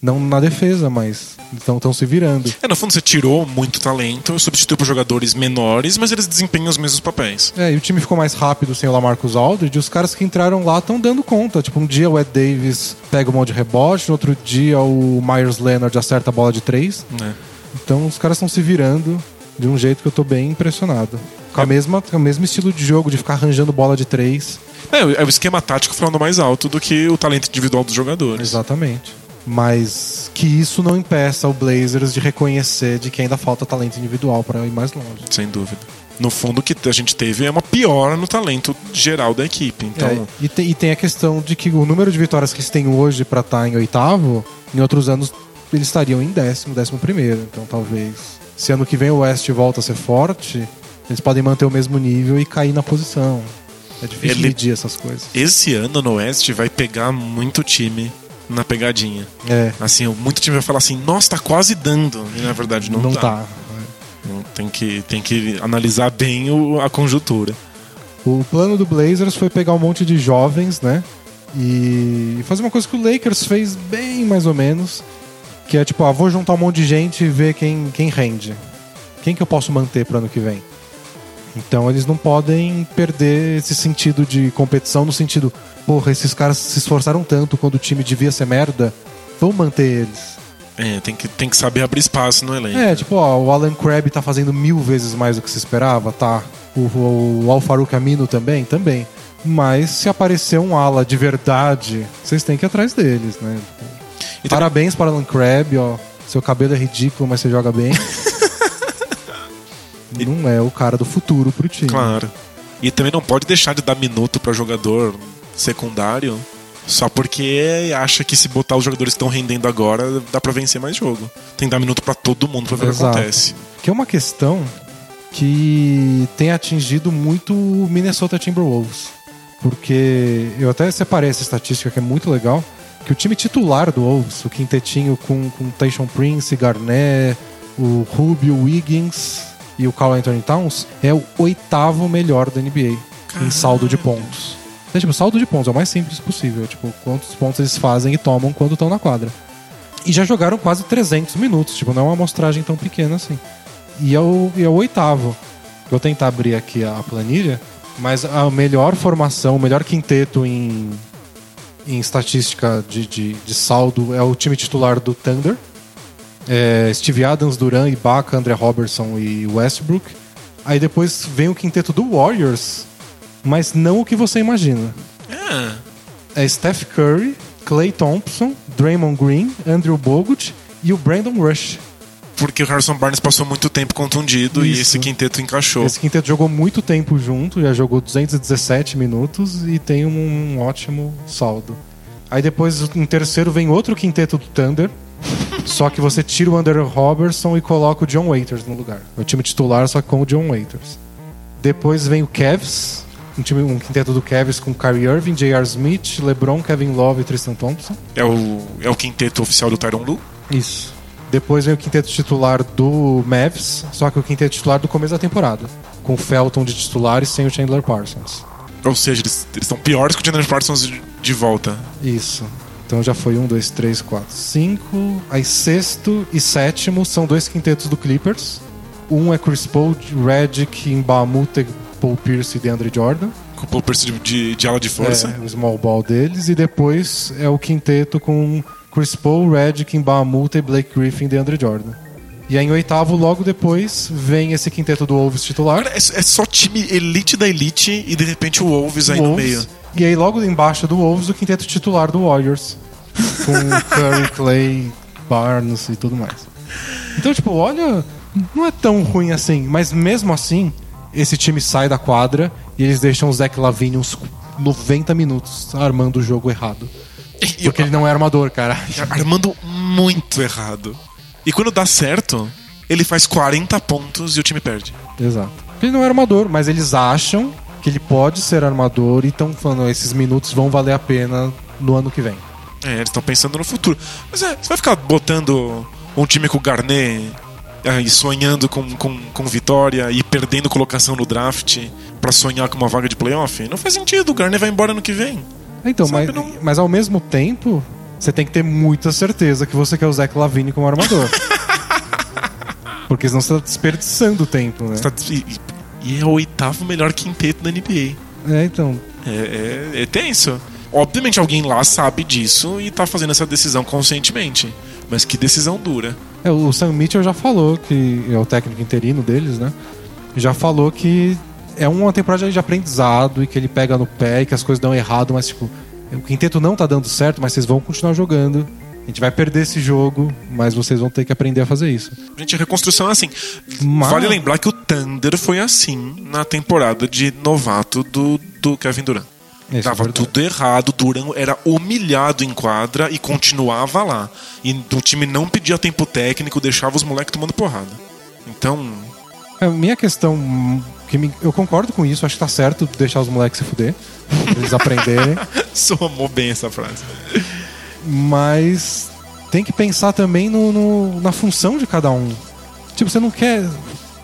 Não na defesa, mas então estão se virando. É, no fundo você tirou muito talento, substituiu por jogadores menores, mas eles desempenham os mesmos papéis. É, e o time ficou mais rápido sem o Lamarcus Aldridge, e os caras que entraram lá estão dando conta. Tipo, um dia o Ed Davis pega um monte de rebote, no outro dia o Myers Leonard acerta a bola de três. Né? Então os caras estão se virando de um jeito que eu tô bem impressionado. Com, a mesma, com o mesmo estilo de jogo, de ficar arranjando bola de três. É, é o esquema tático falando mais alto do que o talento individual dos jogadores. Exatamente. Mas que isso não impeça o Blazers de reconhecer de que ainda falta talento individual para ir mais longe. Sem dúvida. No fundo, o que a gente teve é uma piora no talento geral da equipe. Então, É, e, tem, e tem a questão de que o número de vitórias que eles têm hoje para estar em oitavo, em outros anos eles estariam em décimo, décimo primeiro. Então talvez, se ano que vem o West volta a ser forte, eles podem manter o mesmo nível e cair na posição. É difícil Ele- medir essas coisas. esse ano no Oeste vai pegar muito time na pegadinha. É, Assim, muito time vai falar assim, nossa, tá quase dando. E na verdade não, não, tá. tá. Tem, que, tem que analisar bem o- a conjuntura. O plano do Blazers foi pegar um monte de jovens, né? E fazer uma coisa que o Lakers fez bem mais ou menos. Que é tipo, ah, vou juntar um monte de gente e ver quem, quem rende. Quem que eu posso manter pro ano que vem? Então eles não podem perder esse sentido de competição no sentido, porra, esses caras se esforçaram tanto quando o time devia ser merda, vamos manter eles. É, tem que, tem que saber abrir espaço no elenco. É, tipo, ó, o Alan Crabb tá fazendo mil vezes mais do que se esperava, tá? O, o, o Al Farouk Amino também, também. Mas se aparecer um ala de verdade, vocês têm que ir atrás deles, né? E também- Parabéns para o Alan Crabb, ó. Seu cabelo é ridículo, mas você joga bem. Não é o cara do futuro pro time. Claro. E também não pode deixar de dar minuto pra jogador secundário só porque acha que se botar os jogadores que estão rendendo agora dá pra vencer mais jogo. Tem que dar minuto pra todo mundo pra ver o que Exato. acontece. Que é uma questão que tem atingido muito o Minnesota Timberwolves. Porque eu até separei essa estatística que é muito legal. Que o time titular do Wolves, o quintetinho com, com Tayshaun Prince, Garnett, o Rubio, o Wiggins e o Carl Anthony Towns, é o oitavo melhor da NBA em saldo de pontos. É tipo, saldo de pontos é o mais simples possível. Tipo, quantos pontos eles fazem e tomam quando estão na quadra. E já jogaram quase 300 minutos. Tipo, não é uma amostragem tão pequena assim. E é o, e é o oitavo. Vou tentar abrir aqui a planilha. Mas a melhor formação, o melhor quinteto em, em estatística de, de, de saldo é o time titular do Thunder. É Steve Adams, Duran, Ibaka, André Robertson e Westbrook. Aí depois vem o quinteto do Warriors, mas não o que você imagina. É. É Steph Curry, Clay Thompson, Draymond Green, Andrew Bogut e o Brandon Rush. Porque o Harrison Barnes passou muito tempo contundido e Isso. esse quinteto encaixou. Esse quinteto jogou muito tempo junto, já jogou 217 minutos e tem um, ótimo saldo. Aí depois, em terceiro, vem outro quinteto do Thunder. Só que você tira o Andrew Robertson e coloca o John Waiters no lugar. É o time titular, só com o John Waiters. Depois vem o Cavs, um, time, um quinteto do Cavs com Kyrie Irving, J.R. Smith, LeBron, Kevin Love e Tristan Thompson. É o, é o quinteto oficial do Tyron Lu. Isso. Depois vem o quinteto titular do Mavs, só que o quinteto titular do começo da temporada. Com o Felton de titular e sem o Chandler Parsons. Ou seja, eles, estão piores que o Chandler Parsons de volta. Isso. Então já foi um, dois, três, quatro, cinco. Aí sexto e sétimo são dois quintetos do Clippers. Um é Chris Paul, Redick, Mbamute, Paul Pierce e DeAndre Jordan. Com o Paul Pierce de, de, de ala de força. É, o small ball deles. E depois é o quinteto com Chris Paul, Redick, Mbamute, Blake Griffin e DeAndre Jordan. E aí, em oitavo, logo depois, vem esse quinteto do Wolves titular. Cara, é, é só time elite da elite e de repente o Wolves aí no Wolves. meio. E aí, logo embaixo do Wolves, o quinteto titular do Warriors. Com Curry, Clay, Barnes e tudo mais. Então, tipo, olha, não é tão ruim assim. Mas mesmo assim, esse time sai da quadra e eles deixam o Zach Lavine uns 90 minutos armando o jogo errado. E- Porque ele não é armador, cara. armando muito errado. E quando dá certo, ele faz 40 pontos e o time perde. Exato. Ele não é armador, mas eles acham que ele pode ser armador e estão falando, esses minutos vão valer a pena no ano que vem. É, eles estão pensando no futuro. Mas é, você vai ficar botando um time com o Garnet é, e sonhando com, com, com vitória e perdendo colocação no draft pra sonhar com uma vaga de playoff? Não faz sentido, o Garnet vai embora no que vem. Então, Sabe, mas, não- mas ao mesmo tempo, você tem que ter muita certeza que você quer o Zach Lavine como armador. Porque senão você tá desperdiçando tempo, né? Tá- E, e é o oitavo melhor quinteto da NBA. É, então. É, é, é tenso. Obviamente alguém lá sabe disso e tá fazendo essa decisão conscientemente. Mas que decisão dura. É, o Sam Mitchell já falou que é o técnico interino deles, né? Já falou que é uma temporada de aprendizado e que ele pega no pé e que as coisas dão errado, mas tipo, o quinteto não tá dando certo, mas vocês vão continuar jogando. A gente vai perder esse jogo, mas vocês vão ter que aprender a fazer isso. Gente, a reconstrução é assim. Mas- Vale lembrar que o Thunder foi assim na temporada de novato do, do Kevin Durant. Isso, Tava é tudo errado, o Durant era humilhado em quadra e continuava lá. E o time não pedia tempo técnico, deixava os moleques tomando porrada. Então, A minha questão, que me- eu concordo com isso, acho que tá certo deixar os moleques se fuder, eles aprenderem, somou bem essa frase. mas tem que pensar também no, no- na função de cada um. Tipo, você não quer.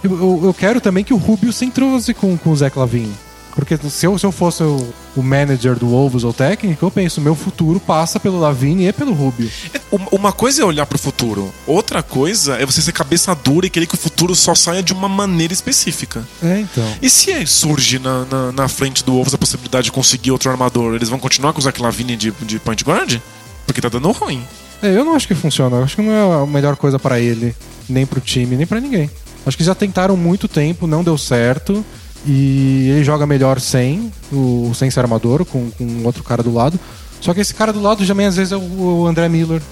Eu, eu- quero também que o Rubio se entrose com, com o Zé Clavin. Porque se eu, se eu fosse o, o manager do Wolves ou técnico, eu penso, meu futuro passa pelo Lavine e pelo Rubio. Um- Uma coisa é olhar pro futuro, outra coisa é você ser cabeça dura e querer que o futuro só saia de uma maneira específica. É, então. E se é- surge na, na, na frente do Wolves a possibilidade de conseguir outro armador, eles vão continuar com o Zach Lavine de, de point guard? Porque tá dando ruim. É, eu não acho que funciona. Eu acho que não é a melhor coisa pra ele, nem pro time, nem pra ninguém. Acho que já tentaram muito tempo, não deu certo. E ele joga melhor sem, o, sem ser armador, com, com outro cara do lado. Só que esse cara do lado também às vezes é o, o André Miller,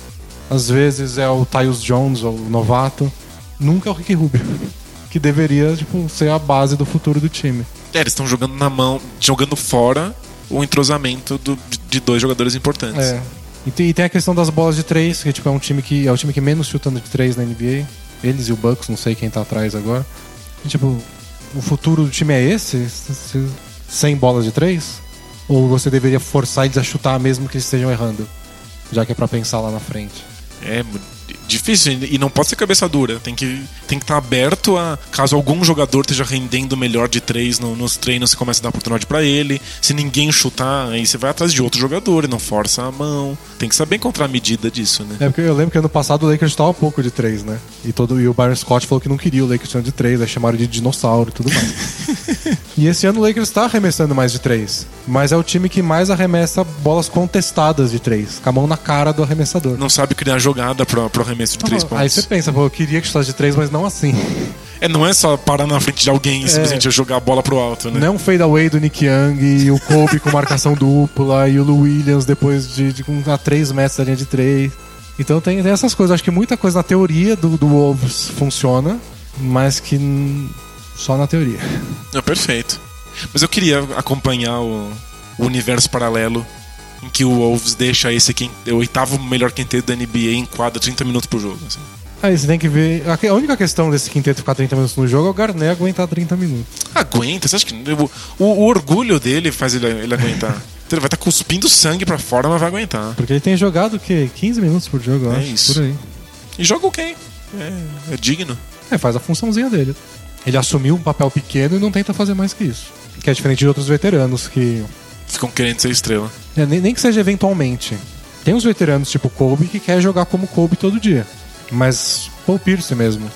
às vezes é o Tyus Jones, ou o novato. Nunca é o Ricky Rubio, que deveria tipo, ser a base do futuro do time. É, eles estão jogando na mão, jogando fora o entrosamento do- de- dois jogadores importantes. É. E tem, e tem a questão das bolas de três, que tipo, é um time que é o time que menos chutando de três na NBA. Eles e o Bucks, não sei quem tá atrás agora. E, tipo, o futuro do time é esse? Se- se- Sem bolas de três? Ou você deveria forçar eles a chutar mesmo que eles estejam errando? Já que é pra pensar lá na frente. É difícil e não pode ser cabeça dura. Tem que tem que estar aberto a caso algum jogador esteja rendendo melhor de três no- nos treinos, você começa a dar oportunidade pra ele. Se ninguém chutar, aí você vai atrás de outro jogador e não força a mão. Tem que saber encontrar a medida disso, né? É porque eu lembro que ano passado o Lakers chutava pouco de três, né? E, todo, e o Byron Scott falou que não queria o Lakers de três, aí chamaram de dinossauro e tudo mais. e esse ano o Lakers tá arremessando mais de três. Mas é o time que mais arremessa bolas contestadas de três, com a mão na cara do arremessador. Não sabe criar jogada pro, pro arremesso de três Aí pontos. você pensa, pô, eu queria que chutasse de três, mas não assim. É, não é só parar na frente de alguém e simplesmente jogar a bola pro alto, né? Não um fadeaway do Nick Young e o Kobe com marcação dupla e o Lou Williams depois de, de com a 3 metros da linha de 3. Então tem, tem essas coisas. Acho que muita coisa na teoria do, do Wolves funciona, mas que só na teoria. É perfeito. Mas eu queria acompanhar o, o universo paralelo em que o Wolves deixa esse quin- o oitavo melhor quinteto da NBA em quadra 30 minutos por jogo. assim. Aí você tem que ver. A única questão desse quinteto ficar 30 minutos no jogo é o Garnet aguentar 30 minutos. Aguenta, você acha que. O, o, o orgulho dele faz ele, ele aguentar. Ele vai estar cuspindo sangue pra fora, mas vai aguentar. Porque ele tem jogado o quê? 15 minutos por jogo, eu É acho. isso. Por aí. E joga ok. É, é digno. É, faz a funçãozinha dele. Ele assumiu um papel pequeno e não tenta fazer mais que isso. Que é diferente de outros veteranos que. Ficam querendo ser estrela. é, nem, nem que seja eventualmente. Tem uns veteranos tipo Kobe que quer jogar como Kobe todo dia. Mas Paul Pierce mesmo.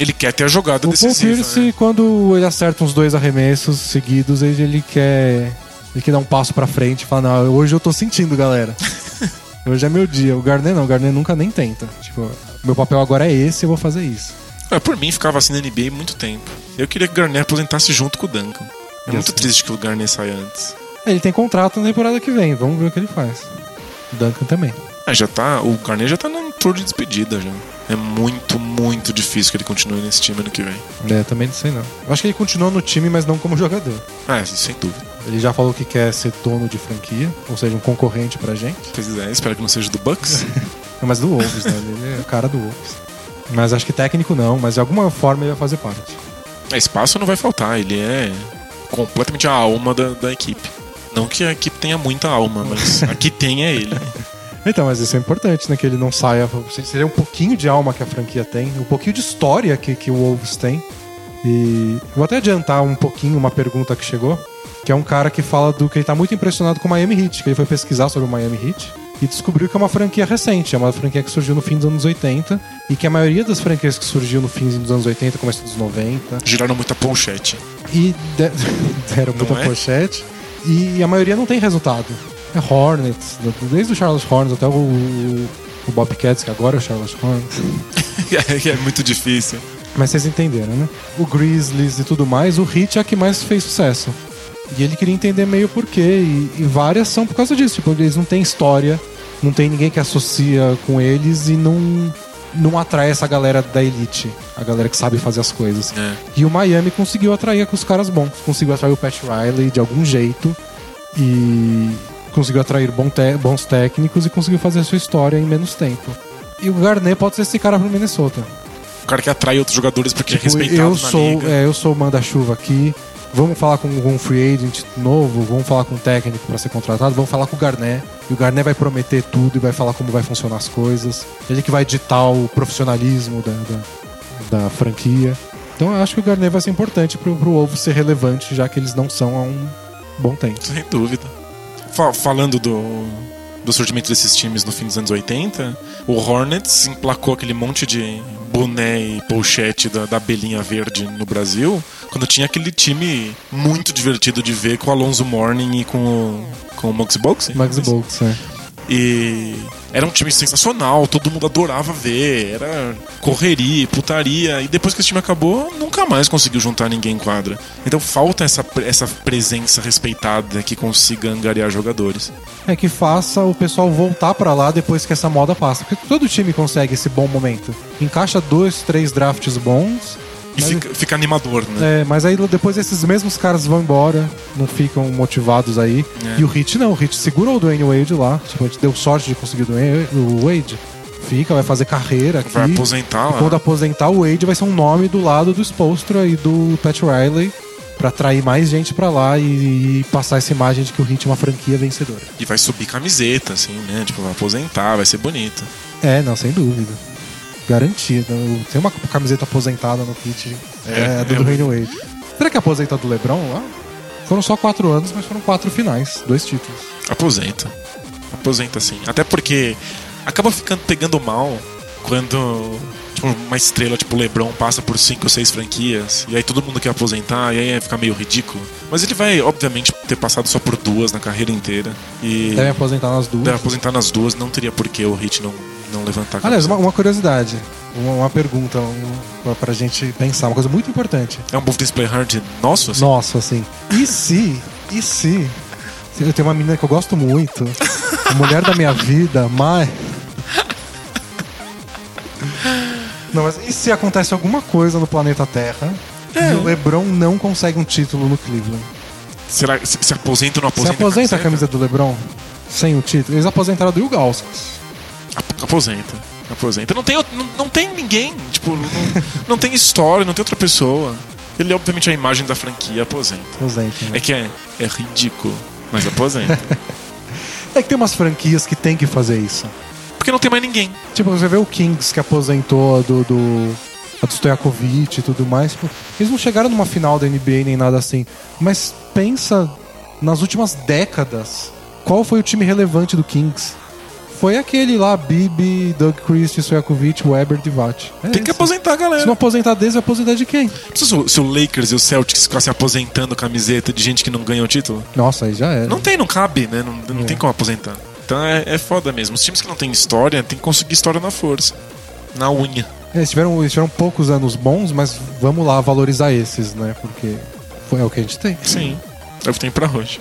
Ele quer ter a jogada O Paul decisiva. Pierce, né? quando ele acerta uns dois arremessos seguidos, ele, ele quer. Ele quer dar um passo pra frente e fala, não, hoje eu tô sentindo, galera. hoje é meu dia. O Garnet não, o Garnet nunca nem tenta. Tipo, meu papel agora é esse, eu vou fazer isso. É, por mim, ficava assim na NBA muito tempo. Eu queria que o Garnett aposentasse junto com o Duncan. É muito triste que o Garnett saia antes. Ele tem contrato na temporada que vem, vamos ver o que ele faz. O Duncan também. Ah, já tá. O Garnett já tá no tour de despedida já. É muito, muito difícil que ele continue nesse time ano que vem. É, também não sei não. Eu acho que ele continua no time, mas não como jogador. Ah, sem dúvida. Ele já falou que quer ser dono de franquia, ou seja, um concorrente pra gente. Pois é, espero que não seja do Bucks. É, mas do Wolves, né? Ele é o cara do Wolves. Mas acho que técnico não, mas de alguma forma ele vai fazer parte. É, espaço não vai faltar, ele é completamente a alma da, da equipe. Não que a equipe tenha muita alma, mas a que tem é ele. Então, mas isso é importante, né? Que ele não saia. Seria um pouquinho de alma que a franquia tem, um pouquinho de história que, que o Wolves tem. E vou até adiantar um pouquinho uma pergunta que chegou, que é um cara que fala do que ele tá muito impressionado com o Miami Heat, que ele foi pesquisar sobre o Miami Heat e descobriu que é uma franquia recente, é uma franquia que surgiu no fim dos anos 80 e que a maioria das franquias que surgiu no fim dos anos 80, começo dos 90, Giraram muita ponchete. e de- deram Não muita é? e e a maioria não tem resultado. É Hornets, desde o Charlotte Hornets até o, o, Bobcats, que agora é o Charlotte Hornets. é muito difícil. Mas vocês entenderam, né? O Grizzlies e tudo mais, o Heat é a que mais fez sucesso. E ele queria entender meio porquê. E, e várias são por causa disso. Tipo, eles não têm história, não tem ninguém que associa com eles e não, não atrai essa galera da elite. A galera que sabe fazer as coisas. É. E o Miami conseguiu atrair com os caras bons. Conseguiu atrair o Pat Riley de algum jeito. E conseguiu atrair bons técnicos e conseguiu fazer a sua história em menos tempo. E o Garnett pode ser esse cara pro Minnesota. O cara que atrai outros jogadores porque é Tipo, respeitado eu sou, é, eu sou o manda-chuva aqui. Vamos falar com um free agent novo, vamos falar com um técnico para ser contratado, vamos falar com o Garnet. E o Garnet vai prometer tudo e vai falar como vai funcionar as coisas. Ele que vai ditar o profissionalismo da, da, da franquia. Então eu acho que o Garnet vai ser importante pro, pro Ovo ser relevante, já que eles não são há um bom tempo. Sem dúvida. Fa- falando do, do surgimento desses times no fim dos anos 80, o Hornets emplacou aquele monte de boné e pochete da, da abelhinha verde no Brasil, quando tinha aquele time muito divertido de ver com o Alonso Morning e com o, com o Muggsy Bogues. Max Boltz, né? E era um time sensacional, todo mundo adorava ver, era correria, putaria. E depois que esse time acabou, nunca mais conseguiu juntar ninguém em quadra. Então falta essa, essa presença respeitada que consiga angariar jogadores. É que faça o pessoal voltar pra lá depois que essa moda passa. Porque todo time consegue esse bom momento. Encaixa dois, três drafts bons. E mas- fica, fica animador, né? É, mas aí depois esses mesmos caras vão embora, não ficam motivados aí. É. E o Hit não, o Hit segurou o Dwayne Wade lá. Tipo, a gente deu sorte de conseguir o Dwayne- o Wade. Fica, vai fazer carreira aqui. Vai aposentar E quando aposentar, o Wade vai ser um nome do lado do Spolstra e do Pat Riley pra atrair mais gente pra lá e, e passar essa imagem de que o Hit é uma franquia vencedora. E vai subir camiseta, assim, né? Tipo, vai aposentar, vai ser bonito. É, não, sem dúvida. Garantido. Tem uma camiseta aposentada no kit. É, É, do é. Dwayne Wade. Será que é aposenta do LeBron lá? Foram só quatro anos, mas foram quatro finais. Dois títulos. Aposenta. Aposenta sim. Até porque acaba ficando pegando mal quando tipo, uma estrela tipo LeBron passa por cinco ou seis franquias e aí todo mundo quer aposentar e aí fica meio ridículo. Mas ele vai, obviamente, ter passado só por duas na carreira inteira e Devem aposentar nas duas. deve aposentar nas duas, não teria por que o Hit não, não levantar a Aliás, uma, uma curiosidade. Uma, uma pergunta um, pra, pra gente pensar. Uma coisa muito importante. É um Buff Display Hard nosso? Assim? Nossa, assim. E se? E se? Eu tenho uma menina que eu gosto muito. A mulher da minha vida, mas. Não, mas e se acontece alguma coisa no planeta Terra É. e o LeBron não consegue um título no Cleveland? Será que se, se aposenta ou não aposenta? aposenta a camisa do LeBron sem o título? Eles aposentaram do Ilgauskas. Ap- Aposenta. Aposenta. Não tem, não, não tem ninguém. Tipo, não, não tem história, não tem outra pessoa. Ele, obviamente, é a imagem da franquia aposenta. Aposenta, né? É que é, é ridículo, mas aposenta. É que tem umas franquias que tem que fazer isso. Porque não tem mais ninguém. Tipo, você vê o Kings que aposentou do, do, a do Stojakovic e tudo mais. Tipo, eles não chegaram numa final da NBA nem nada assim. Mas pensa nas últimas décadas. Qual foi o time relevante do Kings? Foi aquele lá, Bibi, Doug Christie, Stojakovic, Weber, Divac. É Tem que aposentar galera. Se não aposentar vai aposentar de quem? Se o, se o Lakers e o Celtics ficassem aposentando camiseta de gente que não ganha o título, Nossa, aí já era. não tem, não cabe, né? Não, não É. tem como aposentar. Então é, é foda mesmo. Os times que não têm história tem que conseguir história na força. Na unha. É, eles, tiveram, eles tiveram poucos anos bons, mas vamos lá valorizar esses, né? Porque foi, é o que a gente tem. Sim. É o que tem pra hoje.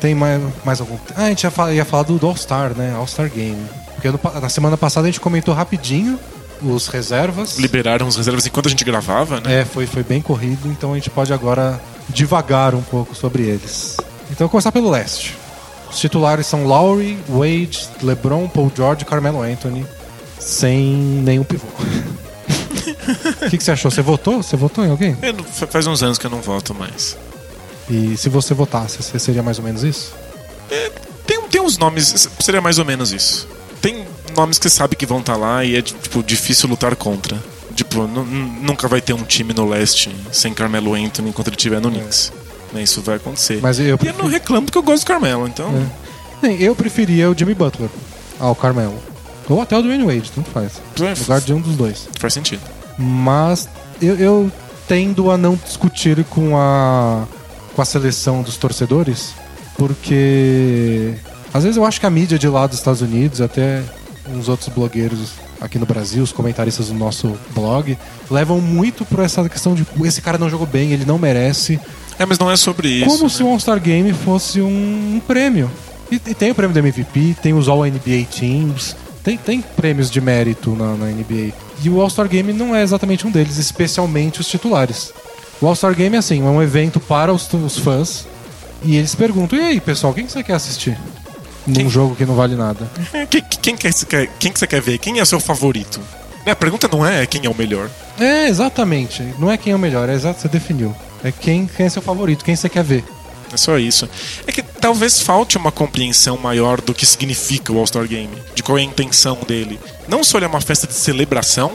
Tem mais, mais algum. Ah, a gente ia falar, ia falar do, All-Star, né? All-Star Game. Porque na semana passada a gente comentou rapidinho os reservas. Liberaram os reservas enquanto a gente gravava, né? É, foi, foi bem corrido, então a gente pode agora devagar um pouco sobre eles. Então, vou começar pelo leste. Os titulares são Lowry, Wade, LeBron, Paul George e Carmelo Anthony, sem nenhum pivô. O que, que você achou? Você votou? Você votou em alguém? Não- fa- faz uns anos que eu não voto mais. E se você votasse, seria mais ou menos isso? Tem, tem uns nomes, seria mais ou menos isso. Tem nomes que você sabe que vão estar lá e é tipo, difícil lutar contra. Tipo, nu- nu- nunca vai ter um time no leste sem Carmelo Anthony enquanto ele estiver no Knicks. Né, Isso vai acontecer. Mas eu E eu prefiro- não reclamo porque eu gosto do Carmelo, então. Bem, Eu preferia o Jimmy Butler ao Carmelo. Ou até o Dwayne Wade, tanto faz. É, lugar de um dos dois. Faz sentido. Mas eu, eu tendo a não discutir com a, com a seleção dos torcedores, porque às vezes eu acho que a mídia de lá dos Estados Unidos, até uns outros blogueiros aqui no Brasil, os comentaristas do nosso blog, levam muito por essa questão de esse cara não jogou bem, ele não merece. É, mas não é sobre isso. Como né? se o All-Star Game fosse um, um prêmio. E, e tem o prêmio do MVP, tem os All-NBA Teams, tem, tem prêmios de mérito na, na NBA. E o All-Star Game não é exatamente um deles, especialmente os titulares. O All-Star Game é assim, é um evento para os, os fãs. E eles perguntam, e aí, pessoal, quem que você quer assistir? Num Quem- jogo que não vale nada. É, Quem, quem, que você quer, quem que você quer ver? Quem é seu favorito? Né, A pergunta não é quem é o melhor. É, exatamente. Não é quem é o melhor, é exato, você definiu. É quem, quem é seu favorito, quem você quer ver. É só isso. É que talvez falte uma compreensão maior do que significa o All-Star Game, de qual é a intenção dele. Não só ele é uma festa de celebração,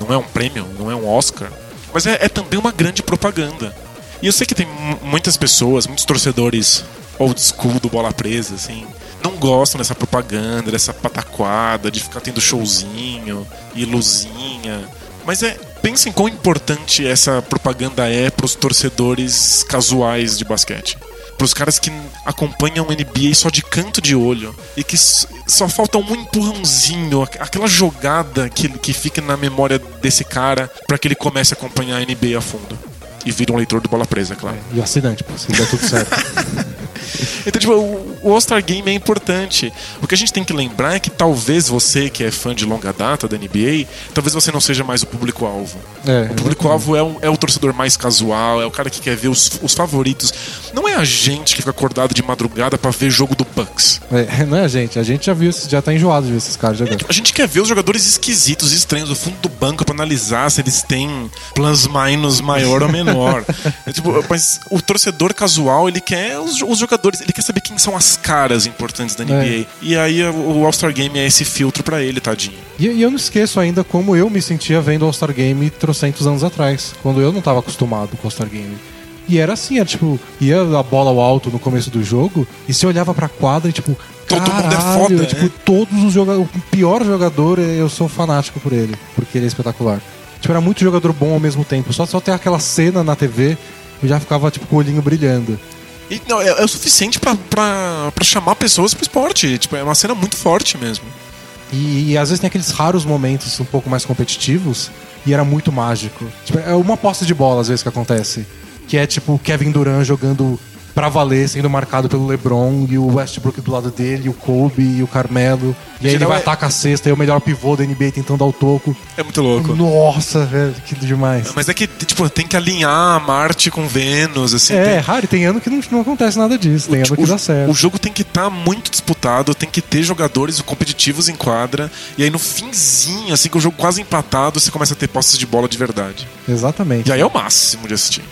não é um prêmio, não é um Oscar, mas é, é também uma grande propaganda. E eu sei que tem mu- muitas pessoas, muitos torcedores old school do bola presa, assim, não gostam dessa propaganda, dessa pataquada, de ficar tendo showzinho e luzinha. Mas é, pensem quão importante essa propaganda é para os torcedores casuais de basquete. Para os caras que acompanham o NBA só de canto de olho e que só falta um empurrãozinho, aqu- aquela jogada que, que fica na memória desse cara para que ele comece a acompanhar a NBA a fundo. E vira um leitor de bola presa, é claro. E o assinante, pô, se der tudo certo. Então, tipo, o o All-Star Game é importante. O que a gente tem que lembrar é que talvez você, que é fã de longa data da NBA, talvez você não seja mais o público-alvo. É, O público-alvo é o, é o torcedor mais casual, é o cara que quer ver os, os favoritos. Não é a gente que fica acordado de madrugada pra ver jogo do Bucks. É, não é a gente, a gente já viu, já tá enjoado de ver esses caras jogando. A gente quer ver os jogadores esquisitos, estranhos, do fundo do banco pra analisar se eles têm plus minus maior ou menor. É, tipo, mas o torcedor casual, ele quer os, os jogadores, ele quer saber quem são as caras importantes da NBA. E aí o All-Star Game é esse filtro pra ele, tadinho. E, e eu não esqueço ainda como eu me sentia vendo o All-Star Game trocentos anos atrás, quando eu não tava acostumado com o All-Star Game. E era assim, era tipo, ia a bola ao alto no começo do jogo, e você olhava pra quadra e tipo, Todo mundo é caralho, foda, tipo, né? todos os jogadores, o pior jogador, eu sou fanático por ele, porque ele é espetacular. Tipo, era muito jogador bom ao mesmo tempo, só só ter aquela cena na TV, eu já ficava tipo com o olhinho brilhando. E não, é, é o suficiente pra chamar pessoas pro esporte. Tipo, é uma cena muito forte mesmo. E, e às vezes tem aqueles raros momentos um pouco mais competitivos e era muito mágico. Tipo, é uma posse de bola às vezes que acontece. Que é tipo o Kevin Durant jogando pra valer, sendo marcado pelo LeBron e o Westbrook do lado dele, o Kobe e o Carmelo. E aí ele vai é- atacar a cesta, e o melhor pivô da NBA tentando dar o toco. É muito louco. Nossa, velho, que demais. Mas é que, tipo, tem que alinhar Marte com Vênus, assim. É, tem- raro, tem ano que não, não acontece nada disso, tem ano que dá certo. o jogo tem que estar muito disputado, tem que ter jogadores competitivos em quadra, e aí no finzinho, assim, com o jogo quase empatado, você começa a ter posses de bola de verdade. Exatamente. E aí é o máximo de assistir.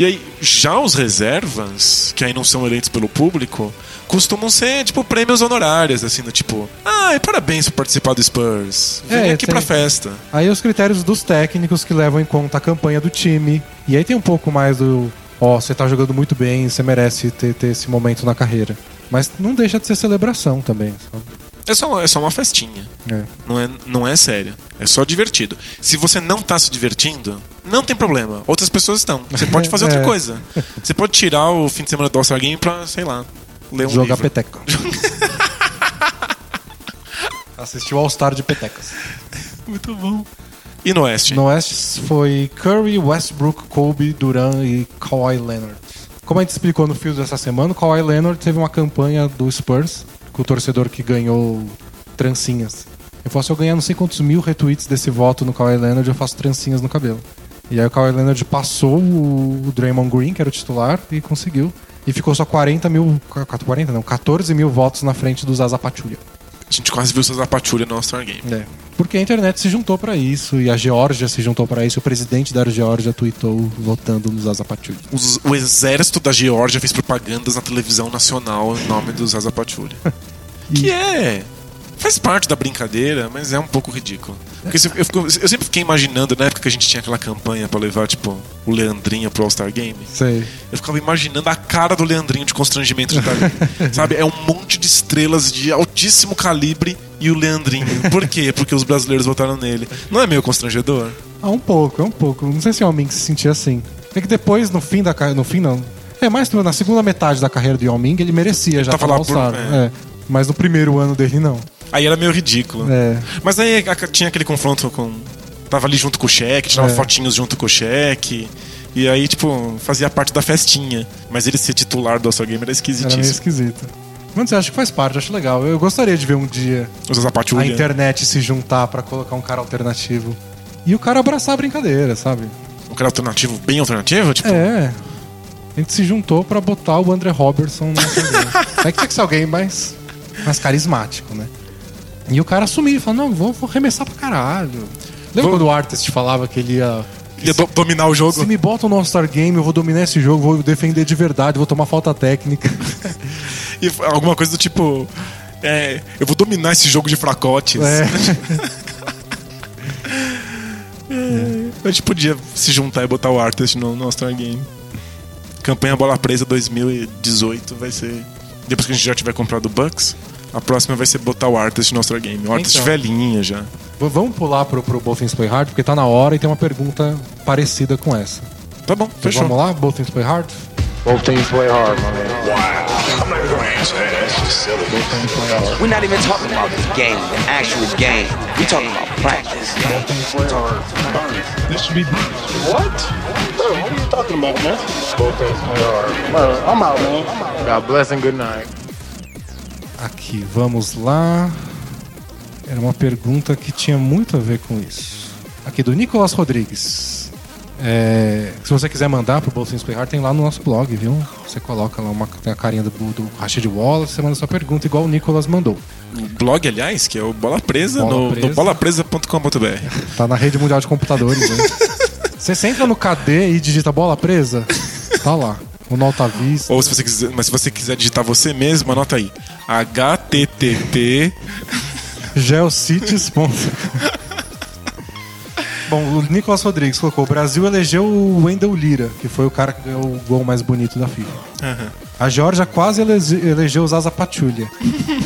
E aí, já os reservas, que aí não são eleitos pelo público, costumam ser, tipo, prêmios honorários, assim, do tipo, ah, parabéns por participar do Spurs. Vem É, aqui tem- pra festa. Aí os critérios dos técnicos que levam em conta a campanha do time. E aí tem um pouco mais do. Ó, você tá jogando muito bem, você merece ter, ter esse momento na carreira. Mas não deixa de ser celebração também. sabe? É só, é só uma festinha. É. Não é, não é sério. É só divertido. Se você não tá se divertindo, não tem problema. Outras pessoas estão. Você pode fazer outra É. coisa. Você pode tirar o fim de semana do All-Star Game pra, sei lá, ler um Jogar livro. peteca. Assistiu All Star de petecas. Muito bom. E no Oeste? No Oeste foi Curry, Westbrook, Kobe, Durant e Kawhi Leonard. Como a gente explicou no fio dessa semana, o Kawhi Leonard teve uma campanha do Spurs, com o torcedor que ganhou trancinhas. Eu falou, se eu ganhar não sei quantos mil retweets desse voto no Kawhi Leonard, eu faço trancinhas no cabelo. E aí o Kawhi Leonard passou o o Draymond Green, que era o titular, e conseguiu. E ficou só 40 mil, 40 não, 14 mil votos na frente do Zaza Pachulia. A gente quase viu Cesar Patrulha no All-Star Game. É. Porque a internet se juntou pra isso, e a Geórgia se juntou pra isso, o presidente da Geórgia tweetou votando no Zaza Pachulia. Os- o exército da Geórgia fez propagandas na televisão nacional em nome do Zaza Patrulha. que é. Faz parte da brincadeira, mas é um pouco ridículo. Porque eu, fico- eu sempre fiquei imaginando, na época que a gente tinha aquela campanha pra levar, tipo, o Leandrinho pro All-Star Game, Sei. eu ficava imaginando a cara do Leandrinho de constrangimento de estar ali. Sabe? É um monte de estrelas de altíssimo calibre e o Leandrinho. Por quê? Porque os brasileiros votaram nele. Não é meio constrangedor? Ah, um pouco, é um pouco. Não sei se o Yao Ming se sentia assim. É que depois, no fim da carreira. No fim, não. É, mais na segunda metade da carreira do Yao Ming, ele merecia já Tava estar lá no por- é. É. Mas no primeiro ano dele, não. Aí era meio ridículo. É. Mas aí tinha aquele confronto com. Tava ali junto com o cheque, tirava É. fotinhos junto com o cheque. E aí, tipo, fazia parte da festinha. Mas ele ser titular do All-Star Game era Era meio esquisitíssimo. esquisito. Mas eu acho que faz parte, acho legal. Eu gostaria de ver um dia a internet se juntar pra colocar um cara alternativo. E o cara abraçar a brincadeira, sabe? Um cara alternativo, bem alternativo? Tipo, É. A gente se juntou pra botar o André Robertson game. É que tinha que ser alguém mais, mais carismático, né? E o cara assumiu, falou, não, vou, vou arremessar pra caralho. Lembra Vou- quando o Artist falava que ele ia... ia do- dominar o jogo. Se me botam no All-Star Game, eu vou dominar esse jogo, vou defender de verdade, vou tomar falta técnica. E alguma coisa do tipo. É, eu vou dominar esse jogo de fracotes. É. A gente podia se juntar e botar o Artist no, no All-Star Game. Campanha Bola Presa 2018 vai ser. Depois que a gente já tiver comprado o Bucks, a próxima vai ser botar o Artist no All-Star Game. O Artist Então. velhinho já. V- Vamos pular pro, pro Both Things Play Hard, porque tá na hora e tem uma pergunta parecida com essa. Tá bom, Então fechou. vamos lá, Both Things Play Hard? Both teams play hard, my man. I'm not even gonna answer that. That's just silly. We're not even talking about the game, the actual game. We're talking about practice. This should be What? Bro, what are you talking about, man? Both teams play hard. Bro, I'm out, man. God bless and good night. Aqui, vamos lá. Era uma pergunta que tinha muito a ver com isso. Aqui, do Nicolas Rodrigues. É, se você quiser mandar pro Bolsinhos Play Hard, tem lá no nosso blog, viu? Você coloca lá uma, tem a carinha do, do Rashid Wallace, você manda sua pergunta, igual o Nicolas mandou. O blog, aliás, que é o Bola Presa, Bola no, Presa. no bolapresa.com.br. Tá na rede mundial de computadores, né? Você entra no KD e digita bola presa, tá lá. O Nota Vista. Ou se você quiser, mas se você quiser digitar você mesmo, anota aí. HTTP. Geocities. Bom, o Nicolas Rodrigues colocou: o Brasil elegeu o Wendel Lira, que foi o cara que ganhou o gol mais bonito da FIFA. A Georgia quase elege- elegeu o Zaza Pachulia.